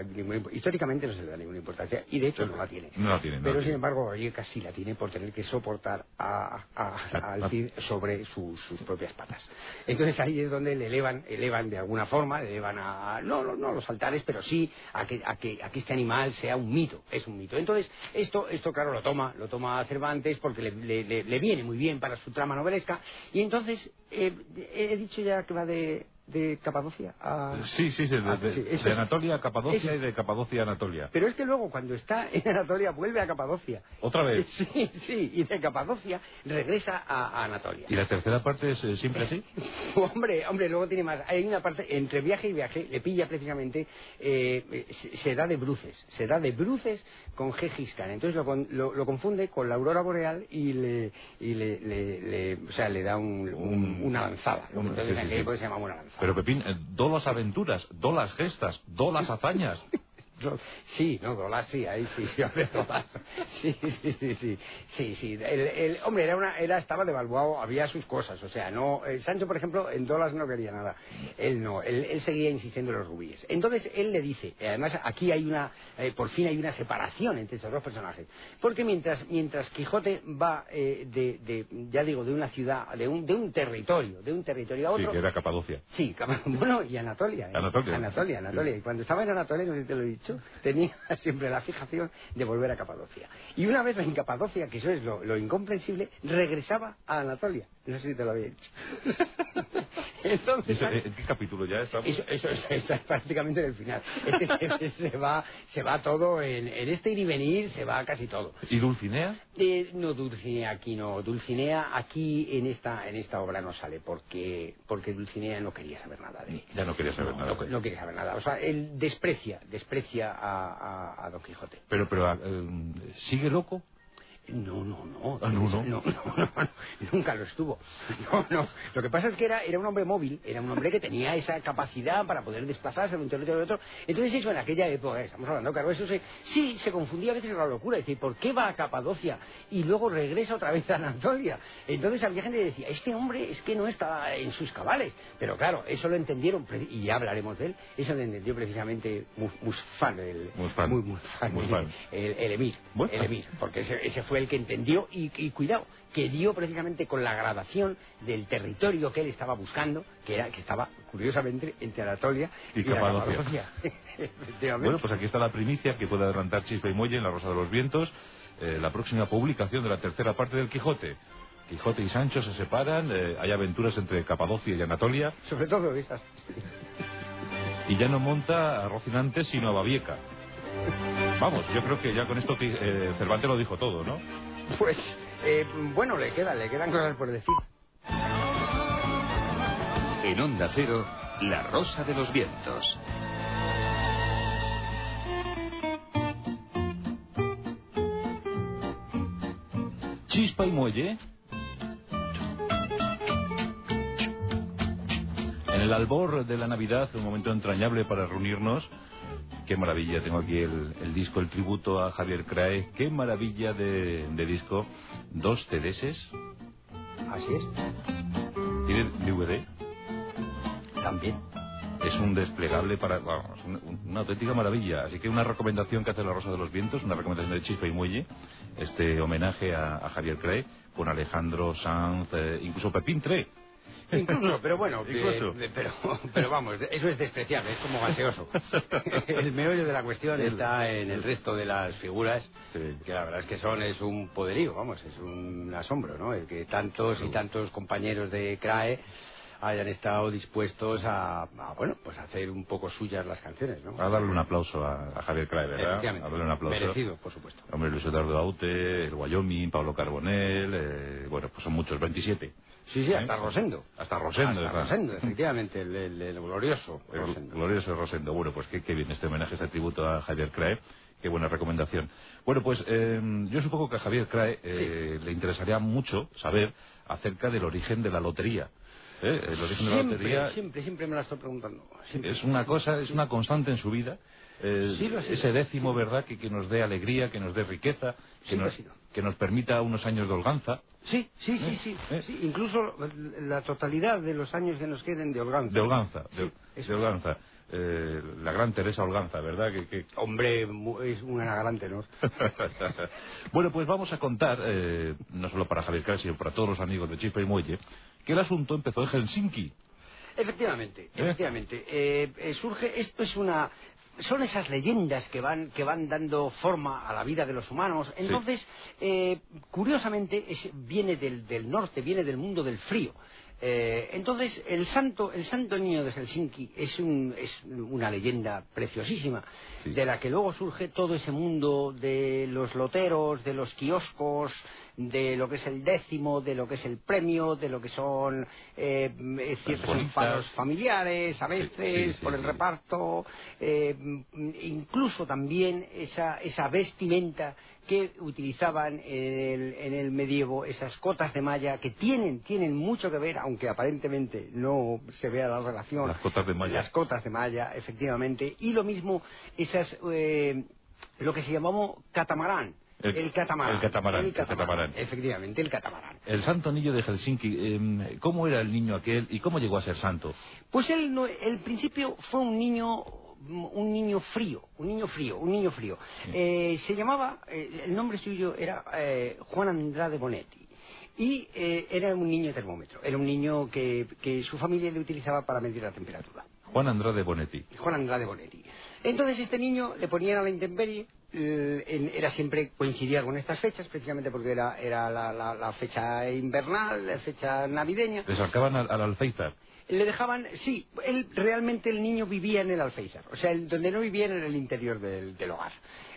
[SPEAKER 2] históricamente no se le da ninguna importancia y de hecho no la tiene.
[SPEAKER 1] No la tiene
[SPEAKER 2] Pero sin embargo Babieca sí la tiene por tener que soportar a, al Cid sobre sus propias patas. Entonces ahí es donde le elevan, elevan de alguna forma, le elevan a, no, no, no los pero sí a que, a que, a que este animal sea un mito, es un mito. Entonces esto, esto claro lo toma, lo toma Cervantes porque le, le, viene muy bien para su trama novelesca y entonces eh, he dicho ya que va de de Capadocia a...
[SPEAKER 1] Sí, sí, sí, de, Anatolia a Capadocia y de Capadocia a Anatolia.
[SPEAKER 2] Pero es que luego cuando está en Anatolia vuelve a Capadocia.
[SPEAKER 1] ¿Otra vez?
[SPEAKER 2] Sí, sí, y de Capadocia regresa a, Anatolia.
[SPEAKER 1] ¿Y la tercera parte es eh, siempre así?
[SPEAKER 2] hombre, hombre, luego tiene más. Hay una parte, entre viaje y viaje, le pilla precisamente, eh, se, da de bruces, se da de bruces con Gengis Khan. Entonces lo, lo, confunde con la aurora boreal y le, y le, le, o sea, le da un, una lanzada. entonces en aquella se llama una lanzada.
[SPEAKER 1] Pero Pepín, eh, dolas aventuras, dolas gestas, dolas hazañas.
[SPEAKER 2] Sí, no, Dolas sí, ahí sí, sí, Sí, sí, sí, sí, sí, sí. El, hombre, era una, era, estaba devaluado, había sus cosas, o sea, no, eh, Sancho, por ejemplo, en Dolas no quería nada. Él no, él, seguía insistiendo en los rubíes. Entonces, él le dice, además aquí hay una, eh, por fin hay una separación entre estos dos personajes, porque mientras, mientras Quijote va eh, de, de, ya digo, de una ciudad, de un, de un territorio, de un territorio a otro.
[SPEAKER 1] Sí, que era Capadocia.
[SPEAKER 2] Sí, bueno, y Anatolia.
[SPEAKER 1] Anatolia.
[SPEAKER 2] Anatolia, Anatolia. Y cuando estaba en Anatolia, no sé si te lo he dicho, tenía siempre la fijación de volver a Capadocia. Y una vez en Capadocia, que eso es lo, incomprensible, regresaba a Anatolia. No sé si te lo había dicho.
[SPEAKER 1] Entonces, ¿En qué capítulo ya
[SPEAKER 2] es? Eso, es prácticamente en el final. se, va, se va todo en, este ir y venir, se va casi todo.
[SPEAKER 1] ¿Y Dulcinea?
[SPEAKER 2] Eh, no, Dulcinea aquí no. Dulcinea aquí en esta, en esta obra no sale porque, porque Dulcinea no quería saber nada de él.
[SPEAKER 1] Ya no quería saber nada.
[SPEAKER 2] No, no, quería saber nada. O sea, él desprecia, desprecia a, Don Quijote.
[SPEAKER 1] Pero, pero, eh, ¿sigue loco?
[SPEAKER 2] No, no, no.
[SPEAKER 1] Ah, no, no.
[SPEAKER 2] No, Nunca lo estuvo. No, no. Lo que pasa es que era, era un hombre móvil, era un hombre que tenía esa capacidad para poder desplazarse de un territorio a otro. Entonces eso en aquella época, estamos hablando, claro, eso se, sí, se confundía a veces con la locura. Dice, ¿por qué va a Capadocia y luego regresa otra vez a Anatolia? Entonces había gente que decía, este hombre es que no está en sus cabales. Pero claro, eso lo entendieron, y ya hablaremos de él, eso lo entendió precisamente Musfan, el,
[SPEAKER 1] muy,
[SPEAKER 2] el, emir, el emir, porque ese, ese fue el que entendió y, cuidado, que dio precisamente con la gradación del territorio que él estaba buscando, que era que estaba curiosamente entre Anatolia y, Capadocia.
[SPEAKER 1] bueno, pues aquí está la primicia que puede adelantar Chispa y Muelle en La Rosa de los Vientos, eh, la próxima publicación de la tercera parte del Quijote. Quijote y Sancho se separan, eh, hay aventuras entre Capadocia y Anatolia.
[SPEAKER 2] Sobre todo esas.
[SPEAKER 1] Y ya no monta a Rocinante sino a Babieca. Vamos, yo creo que ya con esto eh, Cervantes lo dijo todo, ¿no?
[SPEAKER 2] Pues, eh, bueno, le quedan, le quedan cosas por decir.
[SPEAKER 3] En Onda Cero, La Rosa de los Vientos.
[SPEAKER 1] Chispa y muelle. En el albor de la Navidad, un momento entrañable para reunirnos qué maravilla, tengo aquí el, disco, el tributo a Javier Crae, qué maravilla de, disco, dos CDs.
[SPEAKER 2] Así es.
[SPEAKER 1] ¿Tiene DVD?
[SPEAKER 2] También.
[SPEAKER 1] Es un desplegable para, una, auténtica maravilla. Así que una recomendación que hace La Rosa de los Vientos, una recomendación de Chispa y Muelle, este homenaje a, Javier Crae, con Alejandro Sanz, eh, incluso Pepín Tre,
[SPEAKER 2] Incluso, pero bueno, pero, pero vamos, eso es despreciable, es como gaseoso. el meollo de la cuestión está en el resto de las figuras, que la verdad es que son, es un poderío, vamos, es un asombro, ¿no? El que tantos y tantos compañeros de CRAE hayan estado dispuestos a, bueno pues a hacer un poco suyas las canciones ¿no?
[SPEAKER 1] a darle un aplauso a, Javier Crae ¿verdad?
[SPEAKER 2] a darle un aplauso merecido por supuesto
[SPEAKER 1] hombre Luis Eduardo Aute el Wyoming Pablo Carbonell eh, bueno pues son muchos 27
[SPEAKER 2] Sí, sí, hasta Rosendo.
[SPEAKER 1] Hasta Rosendo.
[SPEAKER 2] Hasta Rosendo, efectivamente, el, glorioso
[SPEAKER 1] Rosendo. glorioso Rosendo. Bueno, pues qué, bien este homenaje, este tributo a Javier Crae. Qué buena recomendación. Bueno, pues eh, yo supongo que a Javier Crae eh, le interesaría mucho saber acerca del origen de la lotería. ¿eh? el origen de la
[SPEAKER 2] Siempre,
[SPEAKER 1] lotería
[SPEAKER 2] siempre, siempre me la estoy preguntando. Siempre.
[SPEAKER 1] es una cosa, es una constante en su vida. eh,
[SPEAKER 2] Sí, lo ha sido.
[SPEAKER 1] ese décimo, ¿verdad?, que, que nos dé alegría, que nos dé riqueza, que, nos, que nos permita unos años de holganza.
[SPEAKER 2] Sí, sí, sí, sí,
[SPEAKER 1] ¿Eh?
[SPEAKER 2] sí. Incluso la totalidad de los años que nos queden de holganza.
[SPEAKER 1] De holganza, de,
[SPEAKER 2] Sí, eso
[SPEAKER 1] de holganza. Eh, la gran Teresa Holganza, ¿verdad? Que, que-
[SPEAKER 2] Hombre, es una gran tenor.
[SPEAKER 1] bueno, pues vamos a contar, eh, no solo para Javier sino para todos los amigos de Chispa y Muelle, que el asunto empezó en Helsinki.
[SPEAKER 2] Efectivamente, efectivamente. Eh, eh, surge, esto es una... Son esas leyendas que van, que van dando forma a la vida de los humanos. Entonces, eh, curiosamente, es- viene del, del norte, viene del mundo del frío. Eh, entonces, el santo, el santo niño de Helsinki es, un- es una leyenda preciosísima,
[SPEAKER 1] Sí.
[SPEAKER 2] de la que luego surge todo ese mundo de los loteros, de los kioscos, de lo que es el décimo, de lo que es el premio, de lo que son eh, eh, ciertos enfados familiares a veces
[SPEAKER 1] sí, sí,
[SPEAKER 2] por el reparto, eh, incluso también esa, esa vestimenta que utilizaban en el, en el medievo, esas cotas de malla que tienen, tienen mucho que ver, aunque aparentemente no se vea la relación.
[SPEAKER 1] Las cotas de malla.
[SPEAKER 2] Las cotas de malla, efectivamente. Y lo mismo, esas, eh, lo que se llamó catamarán.
[SPEAKER 1] El-
[SPEAKER 2] El, catamarán.
[SPEAKER 1] el catamarán, el catamarán.
[SPEAKER 2] Efectivamente, el catamarán.
[SPEAKER 1] El santo niño de Helsinki, eh, ¿cómo era el niño aquel y cómo llegó a ser santo?
[SPEAKER 2] Pues él, no, el principio fue un niño, un niño frío, un niño frío, un niño frío. Eh, se llamaba, eh, el nombre suyo era eh, Juan Andrade Bonetti. Y eh, era un niño termómetro, era un niño que, que su familia le utilizaba para medir la temperatura.
[SPEAKER 1] Juan Andrade Bonetti.
[SPEAKER 2] Juan Andrade Bonetti. Entonces este niño le ponían a la intemperie, eh, era siempre coincidía con estas fechas, precisamente porque era, era la, la- la fecha invernal, la fecha navideña.
[SPEAKER 1] Le sacaban al, al alféizar.
[SPEAKER 2] Le dejaban, sí, él realmente el niño vivía en el Alféizar, o sea, el- donde no vivía era en el interior del, del hogar.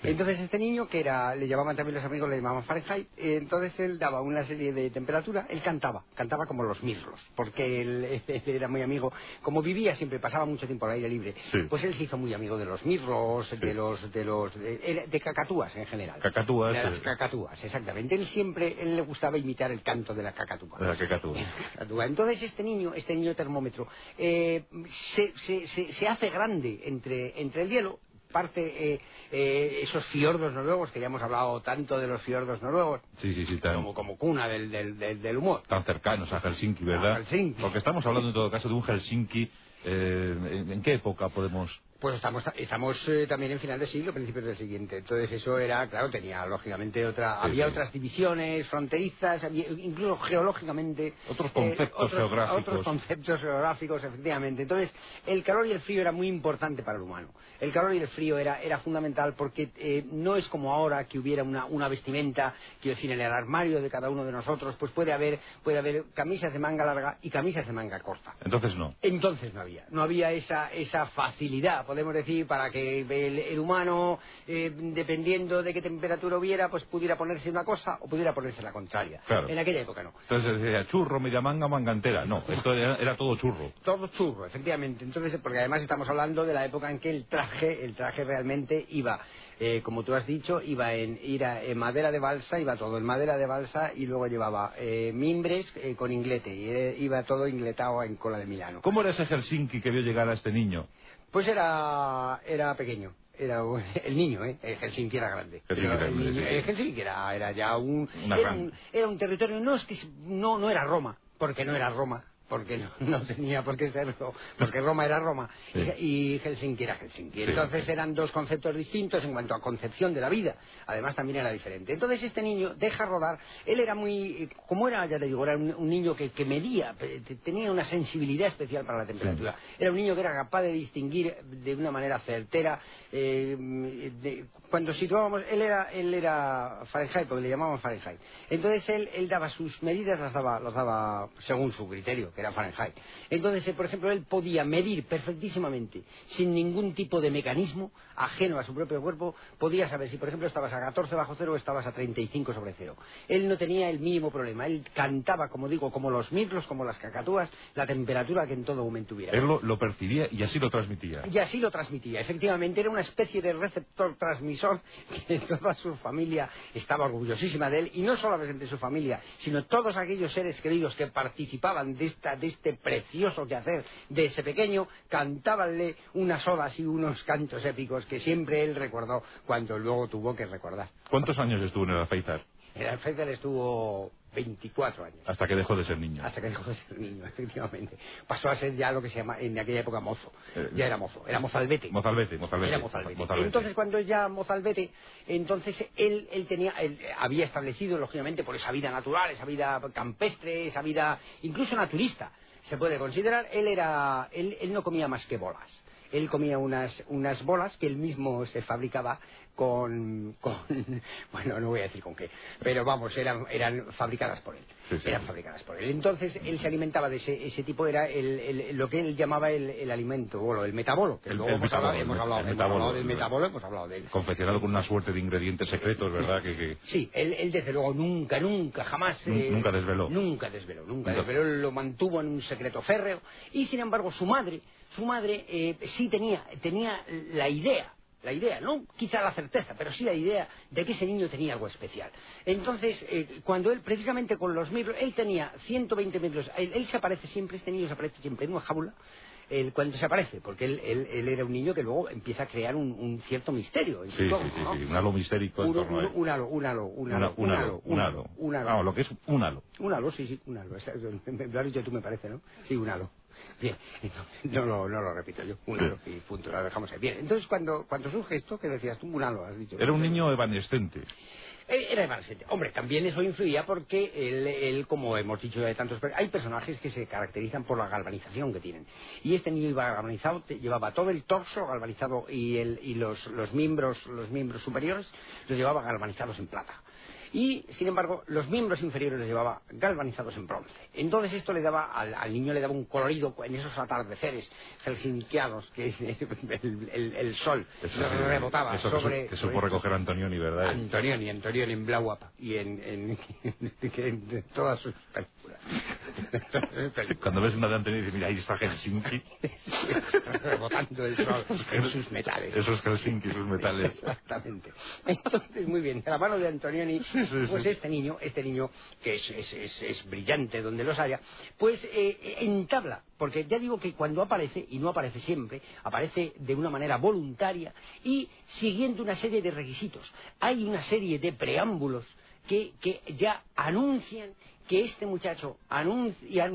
[SPEAKER 1] Sí.
[SPEAKER 2] Entonces este niño, que era, le llamaban también los amigos, le llamaban Fahrenheit, eh, entonces él daba una serie de temperatura, él cantaba, cantaba como los mirlos, porque él, él era muy amigo, como vivía siempre, pasaba mucho tiempo al aire libre,
[SPEAKER 1] Sí.
[SPEAKER 2] pues él se hizo muy amigo de los mirlos, de los, de los, de, cacatúas en general.
[SPEAKER 1] Cacatúas,
[SPEAKER 2] De las cacatúas, exactamente. Él siempre, él le gustaba imitar el canto de la cacatúa.
[SPEAKER 1] De la. Cacatúa.
[SPEAKER 2] Entonces este niño, este niño termómetro, eh, se, se- se- se hace grande entre, entre el hielo, parte eh, eh, esos fiordos noruegos, que ya hemos hablado tanto de los fiordos noruegos,
[SPEAKER 1] Sí, sí, sí, tan,
[SPEAKER 2] como, como cuna del, del, del- del humor.
[SPEAKER 1] tan cercanos a Helsinki, ¿verdad?
[SPEAKER 2] A Helsinki.
[SPEAKER 1] Porque estamos hablando en todo caso de un Helsinki. eh, ¿en, en qué época podemos...?
[SPEAKER 2] Pues estamos, estamos eh, también en final de siglo, principios del siguiente. Entonces eso era, claro, tenía lógicamente otra,
[SPEAKER 1] Sí,
[SPEAKER 2] había
[SPEAKER 1] sí.
[SPEAKER 2] otras divisiones fronterizas, había- incluso geológicamente.
[SPEAKER 1] Otros
[SPEAKER 2] eh,
[SPEAKER 1] conceptos
[SPEAKER 2] otros-
[SPEAKER 1] geográficos.
[SPEAKER 2] Otros conceptos geográficos, efectivamente. Entonces el calor y el frío era muy importante para el humano. El calor y el frío era, era fundamental porque eh, no es como ahora que hubiera una, una vestimenta, quiero decir, en el armario de cada uno de nosotros, pues puede haber, puede haber camisas de manga larga y camisas de manga corta.
[SPEAKER 1] Entonces no.
[SPEAKER 2] Entonces no había, no había esa, esa facilidad, podemos decir, para que el, el humano, eh, dependiendo de qué temperatura hubiera, pues pudiera ponerse una cosa o pudiera ponerse la contraria.
[SPEAKER 1] Claro.
[SPEAKER 2] En aquella época no.
[SPEAKER 1] Entonces decía churro, media manga, manga entera. No, esto era, era todo churro.
[SPEAKER 2] Todo churro, efectivamente. Entonces, porque además estamos hablando de la época en que el traje, el traje realmente iba, eh, como tú has dicho, iba en, era en madera de balsa, iba todo en madera de balsa y luego llevaba eh, mimbres eh, con inglete, y eh, iba todo ingletado en cola de Milano.
[SPEAKER 1] ¿Cómo era ese Helsinki que vio llegar a este niño?
[SPEAKER 2] Pues era, era pequeño. Era el niño, ¿eh? El Helsinki era grande.
[SPEAKER 1] Helsinki era
[SPEAKER 2] el, niño- el Helsinki era, era ya un era, un era un territorio, no es que no, no era Roma, porque no era Roma, porque no, no tenía por qué serlo, porque Roma era Roma
[SPEAKER 1] Sí.
[SPEAKER 2] y, y Helsinki era Helsinki.
[SPEAKER 1] Sí.
[SPEAKER 2] Entonces eran dos conceptos distintos en cuanto a concepción de la vida. Además también era diferente. Entonces este niño deja rodar. Él era muy, como era, ya te digo, era un, un niño que, que medía, tenía una sensibilidad especial para la temperatura. Era un niño que era capaz de distinguir de una manera certera. eh, de- cuando situábamos, él era, él era Fahrenheit, porque le llamaban Fahrenheit. Entonces él, él daba sus medidas, las daba, las daba según su criterio, que era Fahrenheit. Entonces, eh, por ejemplo, él podía medir perfectísimamente, sin ningún tipo de mecanismo ajeno a su propio cuerpo, podía saber si, por ejemplo, estabas a 14 bajo cero o estabas a 35 sobre cero. Él no tenía el mínimo problema. Él cantaba, como digo, como los mirlos, como las cacatúas, la temperatura que en todo momento hubiera.
[SPEAKER 1] Él lo, lo percibía y así lo transmitía.
[SPEAKER 2] Y así lo transmitía. Efectivamente, era una especie de receptor transmisor que toda su familia estaba orgullosísima de él. Y no solamente su familia, sino todos aquellos seres queridos que participaban de, de este precioso quehacer de ese pequeño, cantábanle unas odas y unos cantos épicos que siempre él recordó cuando luego tuvo que recordar.
[SPEAKER 1] ¿Cuántos años estuvo en el Alféizar?
[SPEAKER 2] El Alféizar estuvo 24 años.
[SPEAKER 1] Hasta que dejó de ser niño.
[SPEAKER 2] Hasta que dejó de ser niño, efectivamente. Pasó a ser ya lo que se llama en aquella época mozo.
[SPEAKER 1] Eh,
[SPEAKER 2] ya era mozo, era mozalbete.
[SPEAKER 1] Mozalbete, mozalbete.
[SPEAKER 2] Era mozalbete.
[SPEAKER 1] Mozalbete.
[SPEAKER 2] Entonces, cuando ya mozalbete, entonces él, él tenía, él había establecido, lógicamente, por esa vida natural, esa vida campestre, esa vida incluso naturista, se puede considerar, él era, él, él no comía más que bolas él comía unas, unas bolas que él mismo se fabricaba con, con, bueno, no voy a decir con qué, pero vamos, eran, eran fabricadas por él.
[SPEAKER 1] Sí, sí.
[SPEAKER 2] Eran fabricadas por él. Entonces, él se alimentaba de ese, ese tipo, era el, el- lo que él llamaba el, el alimento, bolo, el metabolo, que
[SPEAKER 1] El-
[SPEAKER 2] luego hemos, hablado, hemos hablado, hemos
[SPEAKER 1] metabolo,
[SPEAKER 2] hablado del
[SPEAKER 1] el-
[SPEAKER 2] metabolo, hemos hablado de él.
[SPEAKER 1] Confeccionado con una suerte de ingredientes secretos, ¿verdad? Que, que-
[SPEAKER 2] Sí, él, él desde luego nunca, nunca, jamás...
[SPEAKER 1] Nun- nunca desveló.
[SPEAKER 2] Nunca desveló, nunca,
[SPEAKER 1] Nunca.
[SPEAKER 2] desveló, lo mantuvo en un secreto férreo. Y sin embargo su madre, su madre eh, sí tenía, tenía la idea, la idea, no quizá la certeza, pero sí la idea de que ese niño tenía algo especial. Entonces, eh, cuando él, precisamente con los mirlos, él tenía 120 metros, él, él se aparece siempre, este niño se aparece siempre en una jaula, cuando se aparece, porque él, él- él era un niño que luego empieza a crear un, un cierto misterio en su
[SPEAKER 1] Sí, sí, sí,
[SPEAKER 2] ¿no?
[SPEAKER 1] sí, un halo misérico en
[SPEAKER 2] Un,
[SPEAKER 1] torno a
[SPEAKER 2] un-
[SPEAKER 1] él.
[SPEAKER 2] un halo, un halo, un halo,
[SPEAKER 1] un halo, un halo.
[SPEAKER 2] un halo.
[SPEAKER 1] Vamos, lo que es un halo.
[SPEAKER 2] Un halo, sí, sí, un halo. Lo has dicho tú, me parece, ¿no? Sí, un halo. Bien, entonces, no, lo- no lo repito yo, un halo, y punto, lo dejamos ahí. Bien, entonces cuando, cuando surge esto, que decías tú, un halo, has dicho.
[SPEAKER 1] Era un niño evanescente.
[SPEAKER 2] Eh, Era evanescente. Hombre, también eso influía porque él, él, como hemos dicho ya de tantos... Hay personajes que se caracterizan por la galvanización que tienen. Y este niño iba galvanizado, te- llevaba todo el torso galvanizado y, el, y los, los miembros los miembros superiores los llevaba galvanizados en plata. Y, sin embargo, los miembros inferiores los llevaba galvanizados en bronce. Entonces esto le daba, al, al niño le daba un colorido en esos atardeceres helsinkianos que el, el- el sol
[SPEAKER 1] Eso
[SPEAKER 2] rebotaba
[SPEAKER 1] eso
[SPEAKER 2] sobre...
[SPEAKER 1] que,
[SPEAKER 2] sobre
[SPEAKER 1] supo recoger Antonioni, ¿verdad?
[SPEAKER 2] Antonioni, Antonioni en Blauap y en, en, en- en todas sus
[SPEAKER 1] Cuando ves una de Antonioni dices, mira, ahí está Helsinki.
[SPEAKER 2] rebotando en sus metales.
[SPEAKER 1] Esos Helsinki, sus metales.
[SPEAKER 2] Exactamente. Entonces, muy bien, de la mano de Antonioni,
[SPEAKER 1] Sí, sí,
[SPEAKER 2] pues
[SPEAKER 1] sí.
[SPEAKER 2] este niño, este niño que es, es- es- es brillante donde los haya, pues eh, entabla, porque ya digo que cuando aparece, y no aparece siempre, aparece de una manera voluntaria y siguiendo una serie de requisitos. Hay una serie de preámbulos que, que ya anuncian que este muchacho anuncia,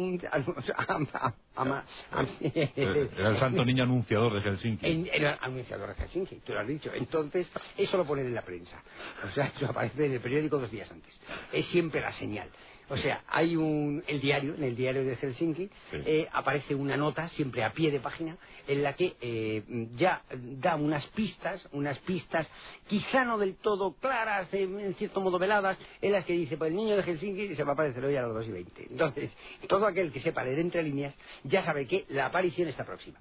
[SPEAKER 1] Eh, Era el santo niño anunciador de Helsinki.
[SPEAKER 2] en, el anunciador de Helsinki, tú lo has dicho. Entonces, eso lo ponen en la prensa. O sea, eso aparece en el periódico dos días antes. Es siempre la señal. O sea, hay un, el diario, en el diario de Helsinki, eh, aparece una nota, siempre a pie de página, en la que eh, ya da unas pistas, unas pistas quizá no del todo claras, eh, en cierto modo veladas, en las que dice, pues el niño de Helsinki se va a aparecer hoy a las 2 y 20. Entonces, todo aquel que sepa leer entre líneas ya sabe que la aparición está próxima.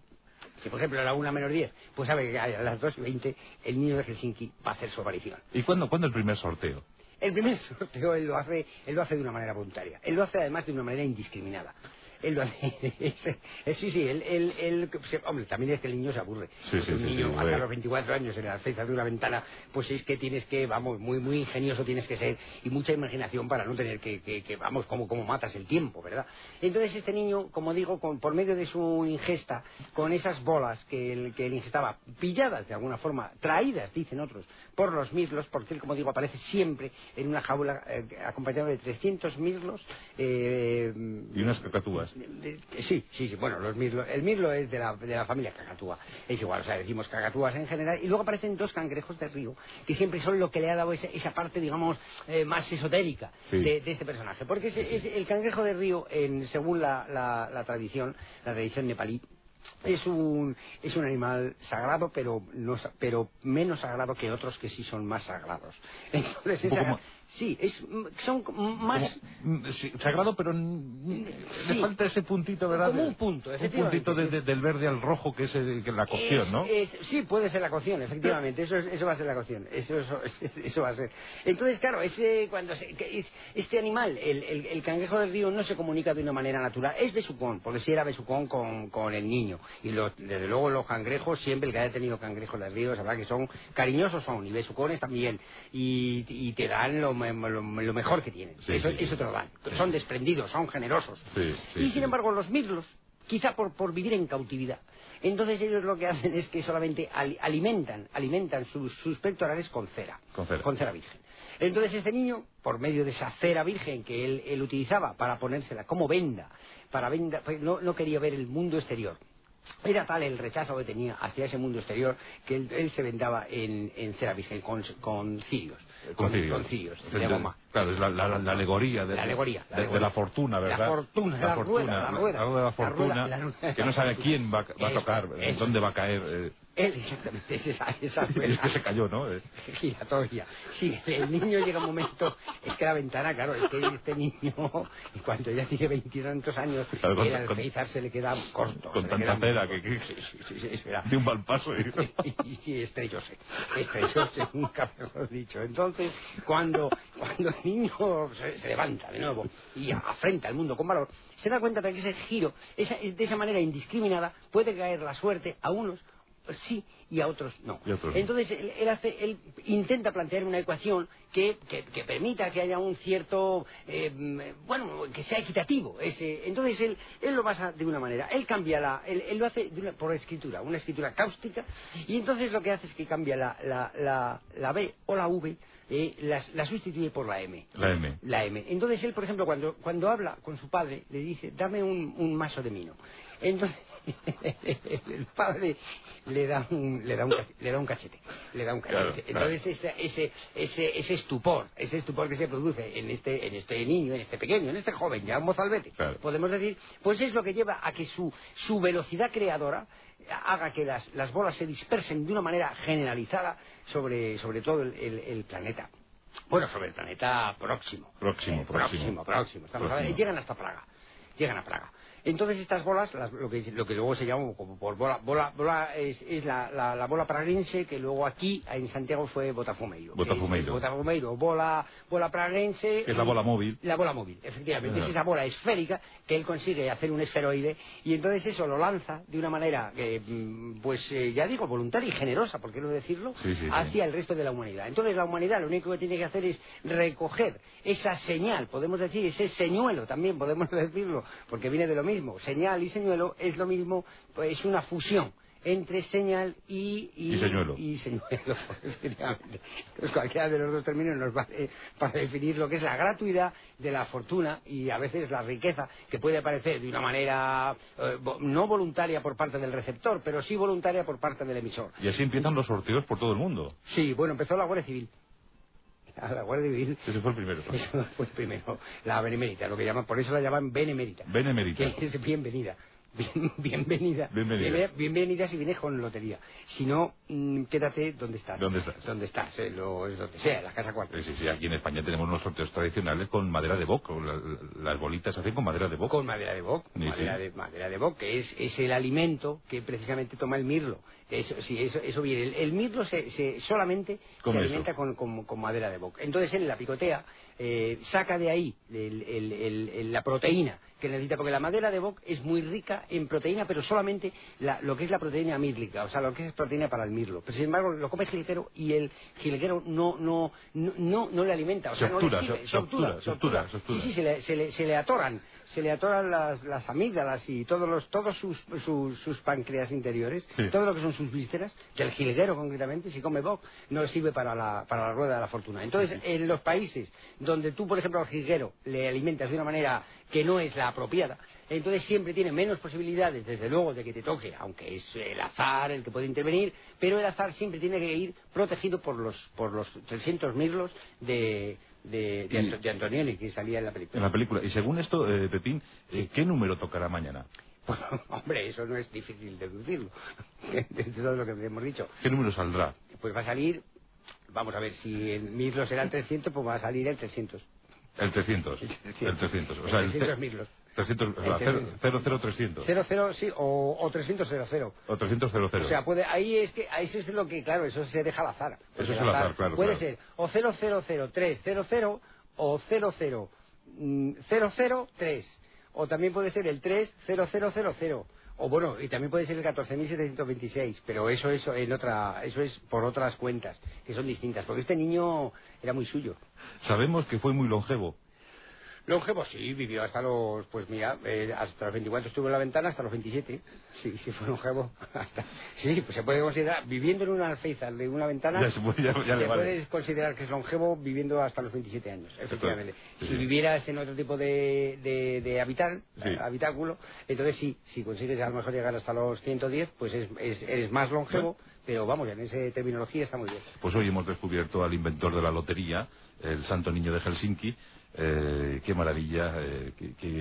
[SPEAKER 2] Si por ejemplo era una menos 10, pues sabe que a las 2 y 20 el niño de Helsinki va a hacer su aparición.
[SPEAKER 1] ¿Y cuándo, cuándo el primer sorteo?
[SPEAKER 2] El primer sorteo él lo hace, él lo hace de una manera voluntaria. Él lo hace además de una manera indiscriminada. Él lo hace. es- es- sí, sí, él, él, él- se- hombre, también es que el niño se aburre.
[SPEAKER 1] Sí,
[SPEAKER 2] un
[SPEAKER 1] sí,
[SPEAKER 2] niño hasta los 24 años en la cesta de una ventana, pues es que tienes que, vamos, muy, muy ingenioso tienes que ser y mucha imaginación para no tener que, que, que, vamos, como, como matas el tiempo, ¿verdad? Entonces este niño, como digo, con, por medio de su ingesta, con esas bolas que él, que él ingestaba, pilladas de alguna forma, traídas, dicen otros, por los mirlos, porque él, como digo, aparece siempre en una jaula eh, acompañado de 300 mirlos. eh,
[SPEAKER 1] Y unas cacatúas.
[SPEAKER 2] Sí, sí, sí, bueno, los mirlos, el mirlo es de la, de la familia cacatúa, es igual, o sea, decimos cacatúas en general, y luego aparecen dos cangrejos de río, que siempre son lo que le ha dado esa, esa parte, digamos, eh, más esotérica
[SPEAKER 1] Sí.
[SPEAKER 2] de, de este personaje, porque ese- el cangrejo de río, en, según la, la- la tradición, la tradición nepalí, es un, es un animal sagrado, pero, no, pero menos sagrado que otros que sí son más sagrados. Entonces,
[SPEAKER 1] Un poco
[SPEAKER 2] esa- sí, es, son más...
[SPEAKER 1] Como, mm, sagrado, pero
[SPEAKER 2] Sí.
[SPEAKER 1] le falta ese puntito, ¿verdad?
[SPEAKER 2] Como un punto,
[SPEAKER 1] Un
[SPEAKER 2] efectivamente.
[SPEAKER 1] puntito de- de- del verde al rojo, que es el- que la cocción,
[SPEAKER 2] Es-
[SPEAKER 1] ¿no?
[SPEAKER 2] es- sí, puede ser la cocción, efectivamente. Eso, es- eso va a ser la cocción. Eso, eso, eso va a ser. Entonces, claro, ese, cuando se- que es- este animal, el, el- el cangrejo del río, no se comunica de una manera natural. Es besucón, porque si era besucón con, con el niño. Y los- desde luego los cangrejos, siempre el que haya tenido cangrejos del río, sabrá que son cariñosos son, y besucones también. Y, y te dan lo me- lo- lo mejor que tienen.
[SPEAKER 1] Sí,
[SPEAKER 2] eso,
[SPEAKER 1] sí,
[SPEAKER 2] eso
[SPEAKER 1] sí.
[SPEAKER 2] te lo dan. Son desprendidos, son generosos.
[SPEAKER 1] Sí,
[SPEAKER 2] y sin embargo, los mirlos, quizá por, por vivir en cautividad, entonces ellos lo que hacen es que solamente al- alimentan, alimentan sus, sus pectorales con cera.
[SPEAKER 1] Con cera.
[SPEAKER 2] virgen. Entonces este niño, por medio de esa cera virgen que él, él utilizaba para ponérsela como venda, para venda, pues no, no quería ver el mundo exterior. Era tal el rechazo que tenía hacia ese mundo exterior que él, él se vendaba en, en cera virgen con, con cirios.
[SPEAKER 1] Con cirios.
[SPEAKER 2] Con cirios.
[SPEAKER 1] Claro, es la, la- la alegoría, de
[SPEAKER 2] La alegoría, la
[SPEAKER 1] de, de
[SPEAKER 2] alegoría.
[SPEAKER 1] la fortuna, ¿verdad?
[SPEAKER 2] La fortuna, la rueda, la rueda.
[SPEAKER 1] de la fortuna, que no sabe quién va, va a tocar,
[SPEAKER 2] eso.
[SPEAKER 1] dónde va a caer. eh,
[SPEAKER 2] Él, exactamente, es esa, esa
[SPEAKER 1] y
[SPEAKER 2] rueda.
[SPEAKER 1] es que se cayó, ¿no?
[SPEAKER 2] Giratoria. Sí, el niño llega un momento, es que la ventana, claro, es que este niño, en cuanto ya tiene veintitantos años,
[SPEAKER 1] Claro, con-
[SPEAKER 2] el alféizar se le queda corto.
[SPEAKER 1] con tanta que- que-
[SPEAKER 2] Sí, sí, sí, espera.
[SPEAKER 1] de un mal paso. y-
[SPEAKER 2] y, y estrellóse, estrellóse, nunca mejor dicho. Entonces, cuando, cuando el niño se, se levanta de nuevo y afrenta al mundo con valor, se da cuenta de que ese giro, esa- de esa manera indiscriminada, puede caer la suerte a unos sí y a otros no.
[SPEAKER 1] A otros.
[SPEAKER 2] Entonces, él, él hace, él intenta plantear una ecuación que, que- que permita que haya un cierto, eh, bueno, que sea equitativo. Ese, entonces, él, él lo basa de una manera. Él cambia la, él, él lo hace de una- por escritura, una escritura cáustica, y entonces lo que hace es que cambia la, la, la, la B o la V, eh, las- la sustituye por la M.
[SPEAKER 1] La M.
[SPEAKER 2] La M. Entonces él, por ejemplo, cuando, cuando habla con su padre, le dice, dame un, un maso de mino. Entonces, el padre le da un, le da un, le da un cachete. Le da un
[SPEAKER 1] Claro,
[SPEAKER 2] cachete.
[SPEAKER 1] claro.
[SPEAKER 2] Entonces ese, ese, ese, ese estupor, ese estupor que se produce en este, en este niño, en este pequeño, en este joven, ya un mozalbete,
[SPEAKER 1] Claro.
[SPEAKER 2] podemos decir, pues es lo que lleva a que su, su velocidad creadora haga que las, las bolas se dispersen de una manera generalizada sobre, sobre todo el- el- el planeta. Bueno, sobre el planeta próximo.
[SPEAKER 1] Próximo,
[SPEAKER 2] Eh,
[SPEAKER 1] próximo.
[SPEAKER 2] próximo, próximo. Estamos
[SPEAKER 1] Próximo.
[SPEAKER 2] hablando- llegan hasta Praga. Llegan a Praga. Entonces estas bolas, las- lo, que, lo que luego se llama como por bola, bola, bola es, es la, la- la bola praguense que luego aquí en Santiago fue Botafumeiro.
[SPEAKER 1] Botafumeiro.
[SPEAKER 2] Botafumeiro, bola, bola praguense.
[SPEAKER 1] Es la bola móvil.
[SPEAKER 2] La bola móvil, efectivamente. Es esa bola esférica que él consigue hacer un esferoide y entonces eso lo lanza de una manera, mm, pues eh, ya digo, voluntaria y generosa, por qué no decirlo,
[SPEAKER 1] Sí, sí, sí.
[SPEAKER 2] hacia el resto de la humanidad. Entonces la humanidad lo único que tiene que hacer es recoger esa señal, podemos decir, ese señuelo también podemos decirlo, porque viene de lo mismo. Señal y señuelo es lo mismo, pues es una fusión entre señal y,
[SPEAKER 1] Y señuelo.
[SPEAKER 2] y señuelo, efectivamente. Entonces cualquiera de los dos términos nos vale para definir lo que es la gratuidad de la fortuna y a veces la riqueza que puede aparecer de una manera eh, no voluntaria por parte del receptor, pero sí voluntaria por parte del emisor.
[SPEAKER 1] Y así empiezan los sorteos por todo el mundo.
[SPEAKER 2] Sí, bueno, empezó la Guardia Civil. A la Guardia Civil.
[SPEAKER 1] Ese fue el primero.
[SPEAKER 2] Eso fue primero, la benemérita, lo que llaman, por eso la llaman benemérita.
[SPEAKER 1] Benemérita.
[SPEAKER 2] Que es bienvenida. Bien- bienvenida.
[SPEAKER 1] Bienvenida.
[SPEAKER 2] Bienve- bienvenida si vienes con lotería. Si no, mm, quédate donde estás.
[SPEAKER 1] ¿Dónde estás?
[SPEAKER 2] Donde estás, eh, lo, es donde sea, la casa cuarta.
[SPEAKER 1] Sí, sí, sí, aquí en España tenemos unos sorteos tradicionales con madera de boc. la- las bolitas se hacen con madera de boc.
[SPEAKER 2] Con madera de boc,
[SPEAKER 1] Sí,
[SPEAKER 2] madera,
[SPEAKER 1] sí.
[SPEAKER 2] de, madera de boc, que es, es el alimento que precisamente toma el mirlo. Eso, sí, eso, eso viene. El, el mirlo se, se- solamente se
[SPEAKER 1] eso.
[SPEAKER 2] alimenta con, con- con madera de boc. Entonces él la picotea, eh, saca de ahí el- el- el- el- la proteína que necesita, porque la madera de boc es muy rica en proteína, pero solamente la- lo que es la proteína mirlica, o sea, lo que es proteína para el mirlo. Pero sin embargo lo come el jilguero y el jilguero no, no, no, no, no le alimenta, o
[SPEAKER 1] Se
[SPEAKER 2] sea, no le sirve,
[SPEAKER 1] se-
[SPEAKER 2] se obtura,
[SPEAKER 1] se obtura, se obtura.
[SPEAKER 2] Sí, sí, se le, se le- se le atoran, se le atoran las, las amígdalas y todos los, todos sus, sus, sus páncreas interiores,
[SPEAKER 1] Sí.
[SPEAKER 2] todo lo que son sus vísceras, que el jilguero concretamente, si come boc, no le sirve para la, para la rueda de la fortuna. Entonces, en los países donde tú, por ejemplo, al jilguero le alimentas de una manera que no es la apropiada, entonces siempre tiene menos posibilidades, desde luego, de que te toque, aunque es el azar el que puede intervenir, pero el azar siempre tiene que ir protegido por los, por los 300 mirlos de, de, de, Anto- de Antonioni que salía en la
[SPEAKER 1] En
[SPEAKER 2] película.
[SPEAKER 1] la película. Y según esto, eh, Pepín, eh, ¿qué número tocará mañana?
[SPEAKER 2] Bueno, hombre, eso no es difícil deducirlo, de todo lo que hemos dicho.
[SPEAKER 1] ¿Qué número saldrá?
[SPEAKER 2] Pues va a salir, vamos a ver, si el mirlo será el 300, pues va a salir el 300.
[SPEAKER 1] El 300. El 300. O sea, el
[SPEAKER 2] 300
[SPEAKER 1] ce-
[SPEAKER 2] mirlos.
[SPEAKER 1] 300, o sea, 0,
[SPEAKER 2] 300.
[SPEAKER 1] 0, 300.
[SPEAKER 2] 00, sí, o, o 300 00.
[SPEAKER 1] O 300, 0, 0.
[SPEAKER 2] O sea, puede, ahí es que, ahí eso es lo que, claro, eso se deja al azar.
[SPEAKER 1] Eso es al azar, claro,
[SPEAKER 2] Puede
[SPEAKER 1] claro.
[SPEAKER 2] ser o 0000300 o 00 mm, 003. O también puede ser el 30000. O bueno, y también puede ser el 14.726, pero eso, eso, en otra, eso es por otras cuentas, que son distintas, porque este niño era muy suyo.
[SPEAKER 1] Sabemos que fue muy longevo.
[SPEAKER 2] Longevo, sí, vivió hasta los, pues mira, eh, hasta los 24 estuvo en la ventana, hasta los 27. Sí, sí, fue longevo. Hasta, sí, pues se puede considerar, viviendo en una alféizar de una ventana,
[SPEAKER 1] Ya se puede- ya- ya le
[SPEAKER 2] se
[SPEAKER 1] vale.
[SPEAKER 2] puede considerar que es longevo viviendo hasta los 27 años, efectivamente.
[SPEAKER 1] sí,
[SPEAKER 2] si
[SPEAKER 1] sí.
[SPEAKER 2] vivieras en otro tipo de, de, de habital,
[SPEAKER 1] Sí.
[SPEAKER 2] habitáculo, entonces sí, si consigues a lo mejor llegar hasta los 110, pues es, es- eres más longevo, pero vamos, en esa terminología está muy bien.
[SPEAKER 1] Pues hoy hemos descubierto al inventor de la lotería, el santo niño de Helsinki. Eh, qué maravilla. eh,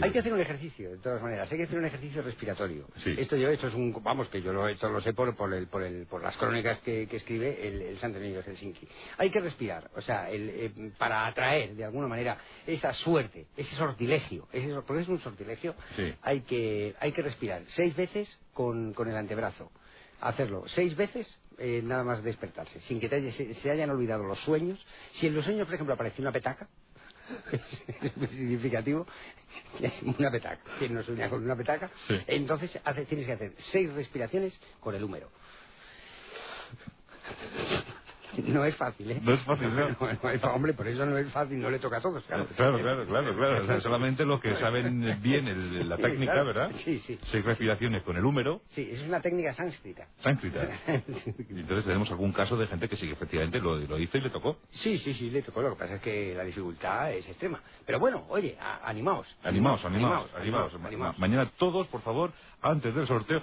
[SPEAKER 2] Hay que hacer un ejercicio, de todas maneras. Hay que hacer un ejercicio respiratorio.
[SPEAKER 1] Sí.
[SPEAKER 2] Esto yo, esto es un, vamos, que yo lo, esto lo sé por, por, el, por, el, por las crónicas que, que escribe el, el Santo Niño de Helsinki. Hay que respirar, o sea, el, eh, para atraer de alguna manera esa suerte, ese sortilegio, ese, porque es un sortilegio,
[SPEAKER 1] Sí.
[SPEAKER 2] hay que, hay que respirar seis veces con, con el antebrazo. Hacerlo seis veces, eh, nada más despertarse, sin que te haya- se, se hayan olvidado los sueños. Si en los sueños, por ejemplo, aparece una petaca, significativo es una petaca quien no sueña con una petaca
[SPEAKER 1] Sí.
[SPEAKER 2] entonces hace- tienes que hacer seis respiraciones con el húmero no es fácil ¿eh?
[SPEAKER 1] No es fácil, ¿no?
[SPEAKER 2] no es- hombre por eso no es fácil no le toca a todos claro
[SPEAKER 1] Claro, claro, claro, claro. O sea, solamente los que saben bien el- la
[SPEAKER 2] Sí,
[SPEAKER 1] técnica,
[SPEAKER 2] claro.
[SPEAKER 1] ¿verdad?
[SPEAKER 2] Sí, sí.
[SPEAKER 1] Seis respiraciones con el húmero,
[SPEAKER 2] sí es una técnica sánscrita
[SPEAKER 1] sánscrita. Entonces tenemos algún caso de gente que sí efectivamente lo, lo hizo y le tocó.
[SPEAKER 2] Sí, sí, sí, le tocó. Lo que pasa es que la dificultad es extrema. Pero bueno, oye, a- animaos.
[SPEAKER 1] Animaos, animaos,
[SPEAKER 2] animaos,
[SPEAKER 1] animaos. Ma-
[SPEAKER 2] animaos.
[SPEAKER 1] Mañana todos, por favor, antes del sorteo,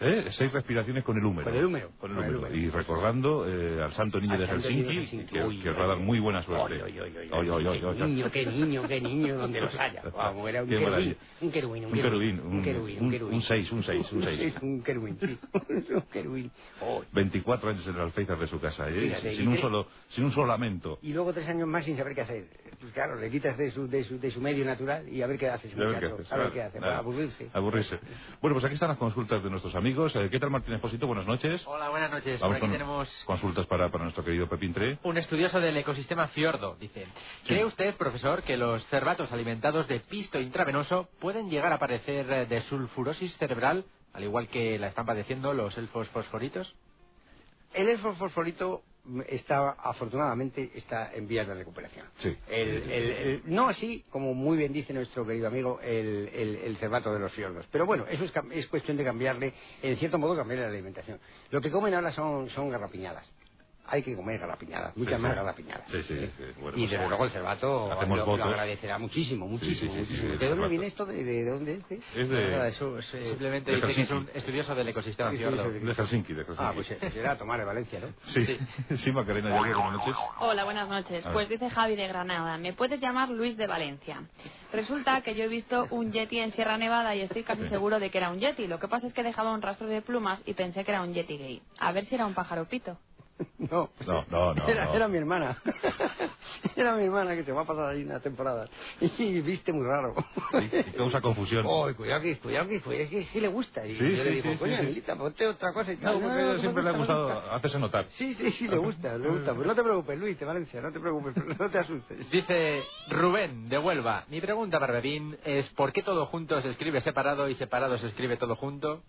[SPEAKER 1] ¿eh? seis respiraciones con el húmero.
[SPEAKER 2] Con el húmero,
[SPEAKER 1] Con el
[SPEAKER 2] con el
[SPEAKER 1] húmero.
[SPEAKER 2] húmero.
[SPEAKER 1] Y recordando eh, al santo niño
[SPEAKER 2] Al
[SPEAKER 1] de Helsinki,
[SPEAKER 2] Helsinki.
[SPEAKER 1] que,
[SPEAKER 2] Uy,
[SPEAKER 1] que os va a dar
[SPEAKER 2] uy.
[SPEAKER 1] muy buena suerte.
[SPEAKER 2] Oy, oy, oy, qué niño, qué niño, qué niño, donde los haya. Vamos, era un querubín, un querubín, un
[SPEAKER 1] querubín,
[SPEAKER 2] un querubín, un
[SPEAKER 1] un- un seis, un seis, un seis.
[SPEAKER 2] Un querubín, sí. Un querubín. Oh,
[SPEAKER 1] 24 años en el alféizar de su casa, ¿eh?
[SPEAKER 2] Fíjate,
[SPEAKER 1] sin, un solo, sin un solo lamento.
[SPEAKER 2] Y luego tres años más sin saber qué hacer. Pues claro, le quitas de su, de su, de su medio natural y a ver qué hace ese
[SPEAKER 1] A ver qué
[SPEAKER 2] muchacho.
[SPEAKER 1] haces,
[SPEAKER 2] A ver qué hace, para aburrirse.
[SPEAKER 1] Aburrirse. Bueno, pues aquí están las consultas de nuestros amigos. Eh, ¿Qué tal, Martín Esposito? Buenas noches.
[SPEAKER 4] Hola, buenas noches.
[SPEAKER 1] Vamos
[SPEAKER 4] Por aquí
[SPEAKER 1] con
[SPEAKER 4] tenemos
[SPEAKER 1] consultas para, para nuestro querido Pepín Tre.
[SPEAKER 4] un estudioso del ecosistema fiordo. Dice, ¿cree usted, profesor, que los cervatos alimentados de pisto intravenoso pueden llegar a padecer eh, de sulfurosis cerebral, al igual que la están padeciendo los elfos fosforitos?
[SPEAKER 2] El elfo fosforito está, afortunadamente, está en vías de recuperación.
[SPEAKER 1] Sí.
[SPEAKER 2] El- el- el- no así, como muy bien dice nuestro querido amigo, el, el, el cervato de los fiordos. Pero bueno, eso es, es cuestión de cambiarle, en cierto modo, cambiarle la alimentación. Lo que comen ahora son, son garrapiñadas. Hay que comer garrapiñadas, muchas
[SPEAKER 1] Sí,
[SPEAKER 2] más
[SPEAKER 1] sí.
[SPEAKER 2] garrapiñadas.
[SPEAKER 1] Sí, sí, sí. Bueno,
[SPEAKER 2] y
[SPEAKER 1] pues,
[SPEAKER 2] desde luego el cervato lo, agradecerá muchísimo, muchísimo,
[SPEAKER 1] sí, sí, sí,
[SPEAKER 2] muchísimo.
[SPEAKER 1] el
[SPEAKER 2] ¿De dónde viene esto? ¿De, de, de dónde es? este?
[SPEAKER 1] Es de,
[SPEAKER 4] Nada, eso, es, eh, simplemente
[SPEAKER 1] de
[SPEAKER 4] dice que es un estudioso del ecosistema
[SPEAKER 2] Sí, sí,
[SPEAKER 4] fiordo.
[SPEAKER 2] sí,
[SPEAKER 1] de Helsinki, de Helsinki.
[SPEAKER 2] Ah, pues eh, será tomar de Valencia, ¿no?
[SPEAKER 1] Sí, sí, Macarena, ya buenas noches.
[SPEAKER 5] Hola, buenas noches. Pues dice Javi de Granada, me puedes llamar Luis de Valencia. Resulta que yo he visto un yeti en Sierra Nevada y estoy casi seguro de que era un yeti. Lo que pasa es que dejaba un rastro de plumas y pensé que era un yeti gay. A ver si era un pájaro pito.
[SPEAKER 2] No,
[SPEAKER 1] No, no, no,
[SPEAKER 2] Era,
[SPEAKER 1] no.
[SPEAKER 2] era mi hermana. era mi hermana que se va a pasar ahí una temporada. Y viste muy raro.
[SPEAKER 1] Y, y causa confusión.
[SPEAKER 2] Oh, cuidado que, cuidado que, pues, es que sí le gusta. Y
[SPEAKER 1] Sí,
[SPEAKER 2] yo
[SPEAKER 1] sí,
[SPEAKER 2] le digo,
[SPEAKER 1] sí,
[SPEAKER 2] coño. Angelita, ponte otra cosa y
[SPEAKER 1] No,
[SPEAKER 2] tal.
[SPEAKER 1] porque
[SPEAKER 2] no,
[SPEAKER 1] a ella
[SPEAKER 2] me
[SPEAKER 1] siempre le ha
[SPEAKER 2] gusta,
[SPEAKER 1] gustado
[SPEAKER 2] gusta.
[SPEAKER 1] hacerse notar.
[SPEAKER 2] Sí, sí, sí, le gusta, le gusta. Pues no te preocupes, Luis, de Valencia, no te preocupes, no te asustes.
[SPEAKER 4] Dice Rubén de Huelva, mi pregunta para Bebín es ¿por qué todo junto se escribe separado y separado se escribe todo junto?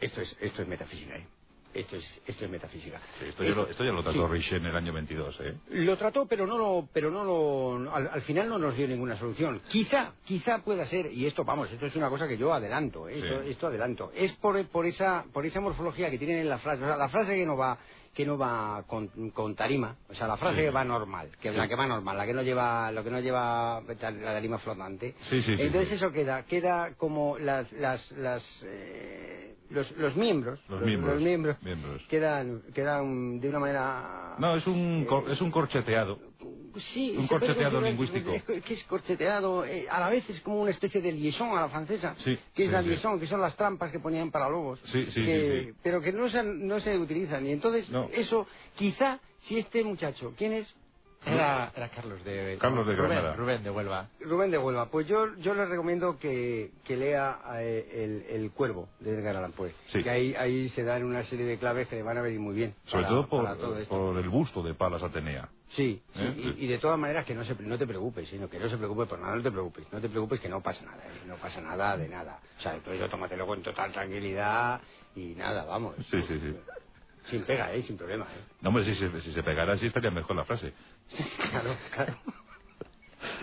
[SPEAKER 2] Esto es, esto es metafísica, ¿eh? Esto es, esto es metafísica.
[SPEAKER 1] Sí, esto, ya lo, esto ya lo trató
[SPEAKER 2] Sí.
[SPEAKER 1] Riche en el año 22, ¿eh?
[SPEAKER 2] Lo trató, pero no lo, pero no lo, al, al final no nos dio ninguna solución. Quizá, quizá pueda ser, y esto, vamos, esto es una cosa que yo adelanto, ¿eh? esto,
[SPEAKER 1] Sí.
[SPEAKER 2] esto adelanto. Es por, por esa, por esa morfología que tienen en la frase, o sea, la frase que no va, que no va con, con tarima, o sea, la frase
[SPEAKER 1] Sí.
[SPEAKER 2] que va normal, que
[SPEAKER 1] Sí.
[SPEAKER 2] la que va normal, la que no lleva, lo que no lleva la tarima flotante.
[SPEAKER 1] Sí,
[SPEAKER 2] Entonces eso queda, queda como las, las, las, eh, los, los miembros,
[SPEAKER 1] Los miembros,
[SPEAKER 2] los miembros,
[SPEAKER 1] miembros.
[SPEAKER 2] quedan, quedan de una manera
[SPEAKER 1] No, es un, cor- es un corcheteado.
[SPEAKER 2] Sí,
[SPEAKER 1] Un corcheteado lingüístico.
[SPEAKER 2] Que, es corcheteado, eh, a la vez es como una especie de liaison a la francesa,
[SPEAKER 1] Sí,
[SPEAKER 2] que es
[SPEAKER 1] sí,
[SPEAKER 2] la
[SPEAKER 1] sí.
[SPEAKER 2] liaison, que son las trampas que ponían para lobos,
[SPEAKER 1] Sí, sí,
[SPEAKER 2] que-
[SPEAKER 1] sí, sí.
[SPEAKER 2] pero que no se, no se utilizan. Y entonces,
[SPEAKER 1] No.
[SPEAKER 2] eso, quizá, si este muchacho, ¿quién es?
[SPEAKER 4] Era, era Carlos de
[SPEAKER 1] Carlos de
[SPEAKER 4] Rubén,
[SPEAKER 1] Granada.
[SPEAKER 4] Rubén de Huelva.
[SPEAKER 2] Rubén de Huelva. Pues yo, yo le recomiendo que, que lea eh, el, el Cuervo de Edgar Allan Poe,
[SPEAKER 1] Sí.
[SPEAKER 2] que ahí, ahí se dan una serie de claves que le van a venir muy bien.
[SPEAKER 1] Sobre
[SPEAKER 2] para-
[SPEAKER 1] todo por,
[SPEAKER 2] para todo esto.
[SPEAKER 1] por el busto de Palas Atenea.
[SPEAKER 2] Sí, sí,
[SPEAKER 1] ¿Eh?
[SPEAKER 2] y, y de todas maneras que no, se, no te preocupes, sino que no se preocupe por nada, no te preocupes, no te preocupes que no pasa nada, ¿eh? no pasa nada de nada. O sea, tú eso tómatelo con total tranquilidad y nada, vamos.
[SPEAKER 1] Sí, sí, sí.
[SPEAKER 2] Sin pega, ¿eh? Sin problema, ¿eh?
[SPEAKER 1] No, hombre, si se, si se pegara así estaría mejor la frase.
[SPEAKER 2] Claro, claro.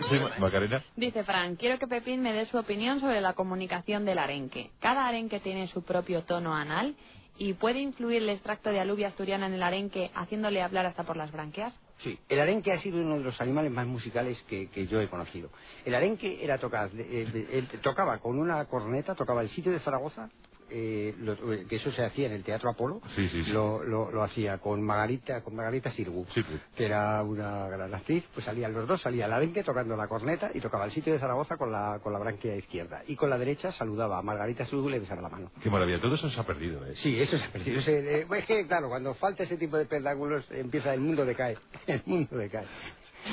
[SPEAKER 1] Sí, Ma- Macarena.
[SPEAKER 5] Dice Fran, quiero que Pepín me dé su opinión sobre la comunicación del arenque. Cada arenque tiene su propio tono anal y puede influir el extracto de alubia asturiana en el arenque haciéndole hablar hasta por las branquias.
[SPEAKER 2] Sí, el arenque ha sido uno de los animales más musicales que, que yo he conocido. El arenque era tocar, eh, eh, tocaba con una corneta, tocaba el sitio de Zaragoza, eh, lo- eh, que eso se hacía en el Teatro Apolo,
[SPEAKER 1] Sí, sí, sí.
[SPEAKER 2] Lo, lo- lo hacía con Margarita, con Margarita Sirgu,
[SPEAKER 1] pues.
[SPEAKER 2] que era una gran actriz, pues salían los dos, salía el arenque tocando la corneta y tocaba el sitio de Zaragoza con la, con la branquia izquierda. Y con la derecha saludaba a Margarita Sirgu y le besaba la mano.
[SPEAKER 1] Qué maravilla. Todo eso se ha perdido, ¿eh?
[SPEAKER 2] Sí, eso se ha perdido. Ese, eh, es que, claro, cuando falta ese tipo de espectáculos, empieza el mundo decae. El mundo decae.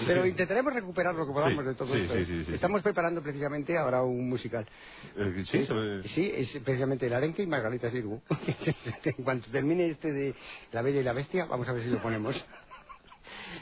[SPEAKER 2] Pero intentaremos recuperar lo que podamos
[SPEAKER 1] Sí,
[SPEAKER 2] de todo
[SPEAKER 1] sí,
[SPEAKER 2] esto.
[SPEAKER 1] sí, sí, sí,
[SPEAKER 2] Estamos preparando precisamente ahora un musical.
[SPEAKER 1] Eh, sí, sobre-
[SPEAKER 2] sí, es precisamente el arenque y Margarita Sirgu. en cuanto termine este de La Bella y la Bestia, vamos a ver si lo ponemos.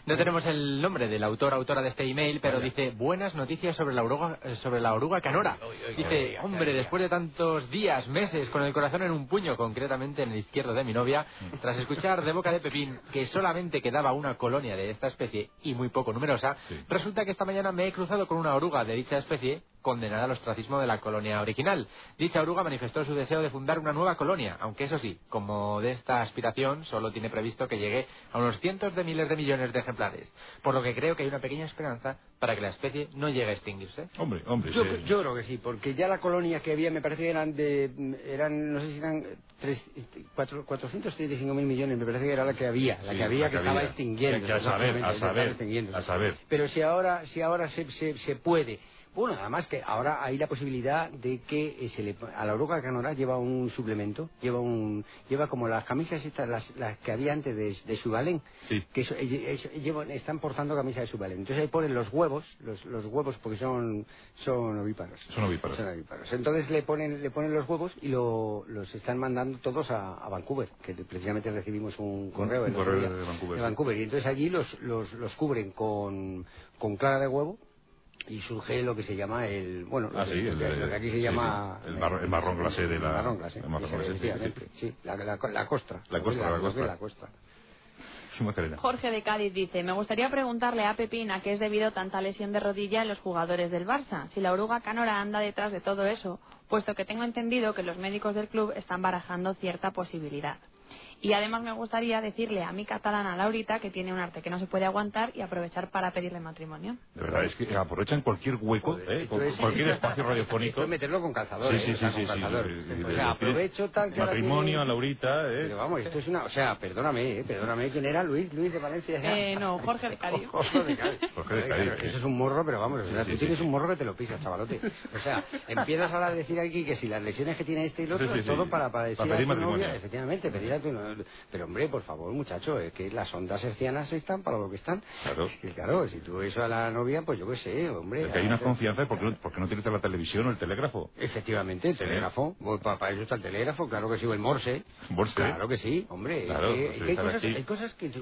[SPEAKER 4] No tenemos el nombre del autor autora de este email, pero dice buenas noticias sobre la oruga eh, sobre la oruga canora. Dice, hombre, después de tantos días, meses, con el corazón en un puño, concretamente en el izquierdo de mi novia, tras escuchar de boca de Pepín que solamente quedaba una colonia de esta especie y muy poco numerosa,
[SPEAKER 1] Sí.
[SPEAKER 4] resulta que esta mañana me he cruzado con una oruga de dicha especie condenada al ostracismo de la colonia original. Dicha oruga manifestó su deseo de fundar una nueva colonia, aunque eso sí, como de esta aspiración solo tiene previsto que llegue a unos cientos de miles de millones de ejemplares, por lo que creo que hay una pequeña esperanza para que la especie no llegue a extinguirse.
[SPEAKER 1] Hombre, hombre.
[SPEAKER 2] Yo,
[SPEAKER 1] sí.
[SPEAKER 2] yo creo que sí, porque ya la colonia que había, me parece que eran de. eran, no sé si eran. Tres, cuatro, 435 mil millones, me parece que era la que había, la
[SPEAKER 1] Sí,
[SPEAKER 2] que había
[SPEAKER 1] la
[SPEAKER 2] que,
[SPEAKER 1] que
[SPEAKER 2] estaba extinguiendo.
[SPEAKER 1] Que a saber, a saber,
[SPEAKER 2] extinguiéndose.
[SPEAKER 1] a saber.
[SPEAKER 2] Pero si ahora, si ahora se, se, se puede. Bueno, además que ahora hay la posibilidad de que eh, se le, a la oruga canora lleva un suplemento, lleva un, lleva como las camisas estas, las, las que había antes de, de Subalén,
[SPEAKER 1] Sí.
[SPEAKER 2] que eso- eso- llevan- están portando camisas de Subalén. Entonces ahí ponen los huevos, los, los huevos porque son, son ovíparos.
[SPEAKER 1] Son ovíparos.
[SPEAKER 2] Son ovíparos. Entonces le ponen, le ponen los huevos y lo- los están mandando todos a, a Vancouver, que precisamente recibimos un correo,
[SPEAKER 1] Un
[SPEAKER 2] otro
[SPEAKER 1] correo de Vancouver,
[SPEAKER 2] de. Vancouver. Y entonces allí los, los, los cubren con, con clara de huevo y surge lo que se llama el bueno lo,
[SPEAKER 1] Ah, sí,
[SPEAKER 2] lo
[SPEAKER 1] el-
[SPEAKER 2] que- lo que aquí se
[SPEAKER 1] sí,
[SPEAKER 2] llama
[SPEAKER 1] sí, el marrón- el marrón glacé de la-
[SPEAKER 2] el marrón glacé,
[SPEAKER 1] el marrón
[SPEAKER 2] ese,
[SPEAKER 1] glacé, sí,
[SPEAKER 2] la, la, la costra
[SPEAKER 1] La costra, la costra.
[SPEAKER 2] la.
[SPEAKER 5] Jorge de Cádiz dice, me gustaría preguntarle a Pepín a qué es debido tanta lesión de rodilla en los jugadores del Barça, si la oruga canora anda detrás de todo eso, puesto que tengo entendido que los médicos del club están barajando cierta posibilidad. Y además me gustaría decirle a mi catalana Laurita que tiene un arte que no se puede aguantar y aprovechar para pedirle matrimonio.
[SPEAKER 1] De verdad, es que aprovechan cualquier hueco, ¿eh?
[SPEAKER 2] es-
[SPEAKER 1] cualquier espacio radiofónico.
[SPEAKER 2] Esto es meterlo con calzador
[SPEAKER 1] Sí, sí, sí, sí, sí, sí,
[SPEAKER 2] o sea aprovecho tal que
[SPEAKER 1] Matrimonio
[SPEAKER 2] tiene-
[SPEAKER 1] a Laurita, ¿eh?
[SPEAKER 2] pero vamos esto es una o sea perdóname ¿eh? perdóname quién era Luis Luis de Valencia
[SPEAKER 5] Eh, no, Jorge de Cádiz.
[SPEAKER 2] Jorge de Cádiz.
[SPEAKER 1] Jorge de Cádiz.
[SPEAKER 2] Eso es un morro, pero vamos, o sea,
[SPEAKER 1] Sí,
[SPEAKER 2] tú
[SPEAKER 1] sí,
[SPEAKER 2] tienes
[SPEAKER 1] sí.
[SPEAKER 2] un morro que te lo pisas, chavalote. O sea, empiezas ahora a decir aquí que si las lesiones que tiene este y el otro,
[SPEAKER 1] Sí, sí, sí.
[SPEAKER 2] todo para, para decir
[SPEAKER 1] Para
[SPEAKER 2] a
[SPEAKER 1] pedir
[SPEAKER 2] tu
[SPEAKER 1] matrimonio.
[SPEAKER 2] novia, efectivamente, pedir a tu novia. Pero hombre, por favor, muchacho, es que las ondas hercianas están para lo que están.
[SPEAKER 1] Claro.
[SPEAKER 2] Es que, claro, si tú eso a la novia, pues yo qué sé, hombre.
[SPEAKER 1] Es que hay una confianza, ¿por qué no, por qué no utilizas la televisión o el telégrafo?
[SPEAKER 2] Efectivamente, el telégrafo. Pues, para, para eso está el telégrafo, claro que sí, o el morse.
[SPEAKER 1] Morse.
[SPEAKER 2] Claro que sí, hombre. es
[SPEAKER 1] Claro,
[SPEAKER 2] que- es que hay, cosas, hay cosas que... te-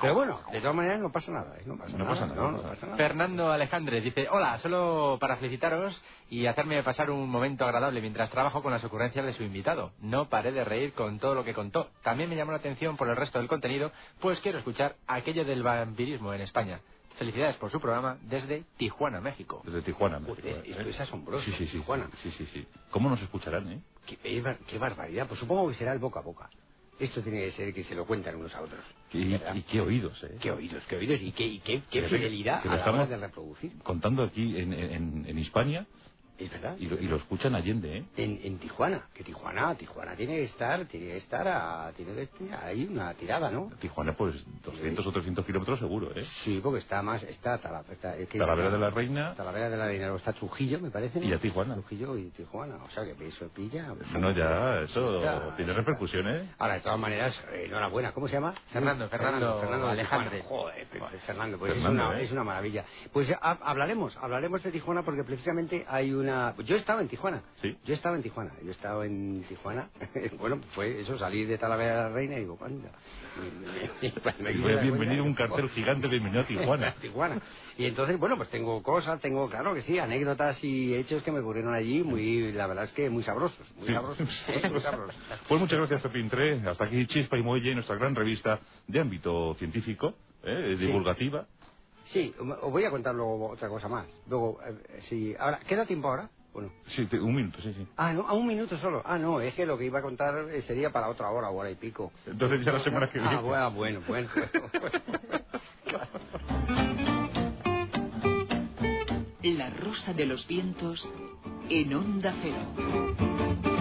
[SPEAKER 2] Pero bueno, de todas maneras no pasa nada. ¿eh? No pasa
[SPEAKER 1] No
[SPEAKER 2] nada.
[SPEAKER 1] pasa nada,
[SPEAKER 2] no,
[SPEAKER 1] no
[SPEAKER 2] no
[SPEAKER 1] pasa
[SPEAKER 2] nada.
[SPEAKER 4] Fernando Alejandre dice, hola, solo para felicitaros y hacerme pasar un momento agradable mientras trabajo con las ocurrencias de su invitado. No paré de reír con todo lo que contó. También me llamó la atención por el resto del contenido, pues quiero escuchar aquello del vampirismo en España. Felicidades por su programa desde Tijuana, México.
[SPEAKER 1] Desde Tijuana. México,
[SPEAKER 2] esto
[SPEAKER 1] ¿eh?
[SPEAKER 2] es asombroso,
[SPEAKER 1] Sí, sí, sí.
[SPEAKER 2] Tijuana.
[SPEAKER 1] Sí, sí, sí. ¿Cómo nos escucharán, eh?
[SPEAKER 2] Qué, qué bar- qué barbaridad. Pues supongo que será el boca a boca. Esto tiene que ser que se lo cuentan unos a otros.
[SPEAKER 1] Y, y qué oídos, eh.
[SPEAKER 2] Qué oídos, qué oídos y qué, y qué, qué
[SPEAKER 1] Fíjate que-
[SPEAKER 2] fidelidad
[SPEAKER 1] que
[SPEAKER 2] a la hora de reproducir.
[SPEAKER 1] Contando aquí en, en, en Hispania
[SPEAKER 2] Es verdad.
[SPEAKER 1] y lo, y lo escuchan allende, ¿eh?
[SPEAKER 2] En, en Tijuana, que Tijuana, Tijuana tiene que estar, tiene que estar a, tiene que estar ahí una tirada, ¿no?
[SPEAKER 1] Tijuana, pues 200 o 300 kilómetros seguro, ¿eh?
[SPEAKER 2] Sí, porque está más, está Tala- está- es que-
[SPEAKER 1] Talavera de la Reina
[SPEAKER 2] Talavera de la Reina, está Trujillo, me parece. ¿no?
[SPEAKER 1] Y a Tijuana.
[SPEAKER 2] Trujillo y Tijuana, o sea que eso pilla.
[SPEAKER 1] No, ya, eso
[SPEAKER 2] Está-
[SPEAKER 1] tiene repercusiones.
[SPEAKER 2] Ahora, de todas maneras, eh, enhorabuena, ¿cómo se llama?
[SPEAKER 4] Fernando, Fernando
[SPEAKER 2] de
[SPEAKER 4] Alejandre.
[SPEAKER 2] Tijuana. Joder, pues, Fernando, pues
[SPEAKER 1] Fernando,
[SPEAKER 2] es, una,
[SPEAKER 1] ¿eh?
[SPEAKER 2] es una maravilla. Pues ha- hablaremos, hablaremos de Tijuana porque precisamente hay un una... Yo estaba en Tijuana.
[SPEAKER 1] Sí.
[SPEAKER 2] Yo estaba en Tijuana. Yo estaba en Tijuana. bueno, fue eso, salí de Talavera de la Reina y digo, ¿cuándo?
[SPEAKER 1] bienvenido a un cartel gigante, bienvenido a Tijuana.
[SPEAKER 2] Tijuana. Y entonces, bueno, pues tengo cosas, tengo, claro que sí, anécdotas y hechos que me ocurrieron allí, muy, la verdad es que muy sabrosos, muy
[SPEAKER 1] Sí.
[SPEAKER 2] sabrosos, muy sabrosos.
[SPEAKER 1] Pues muchas gracias, Pepín Tre. Hasta aquí Chispa y Muelle, nuestra gran revista de ámbito científico, ¿eh? Divulgativa.
[SPEAKER 2] Sí, os voy a contar luego otra cosa más. Luego, eh, sí, ahora, ¿queda tiempo ahora? Bueno.
[SPEAKER 1] Sí, te- un minuto, sí, sí.
[SPEAKER 2] Ah, no, a un minuto solo. Ah, no, es que lo que iba a contar eh, sería para otra hora, hora y pico.
[SPEAKER 1] Entonces ya la semana que viene.
[SPEAKER 2] Ah, bueno, bueno, bueno.
[SPEAKER 6] La rosa de los vientos en onda cero.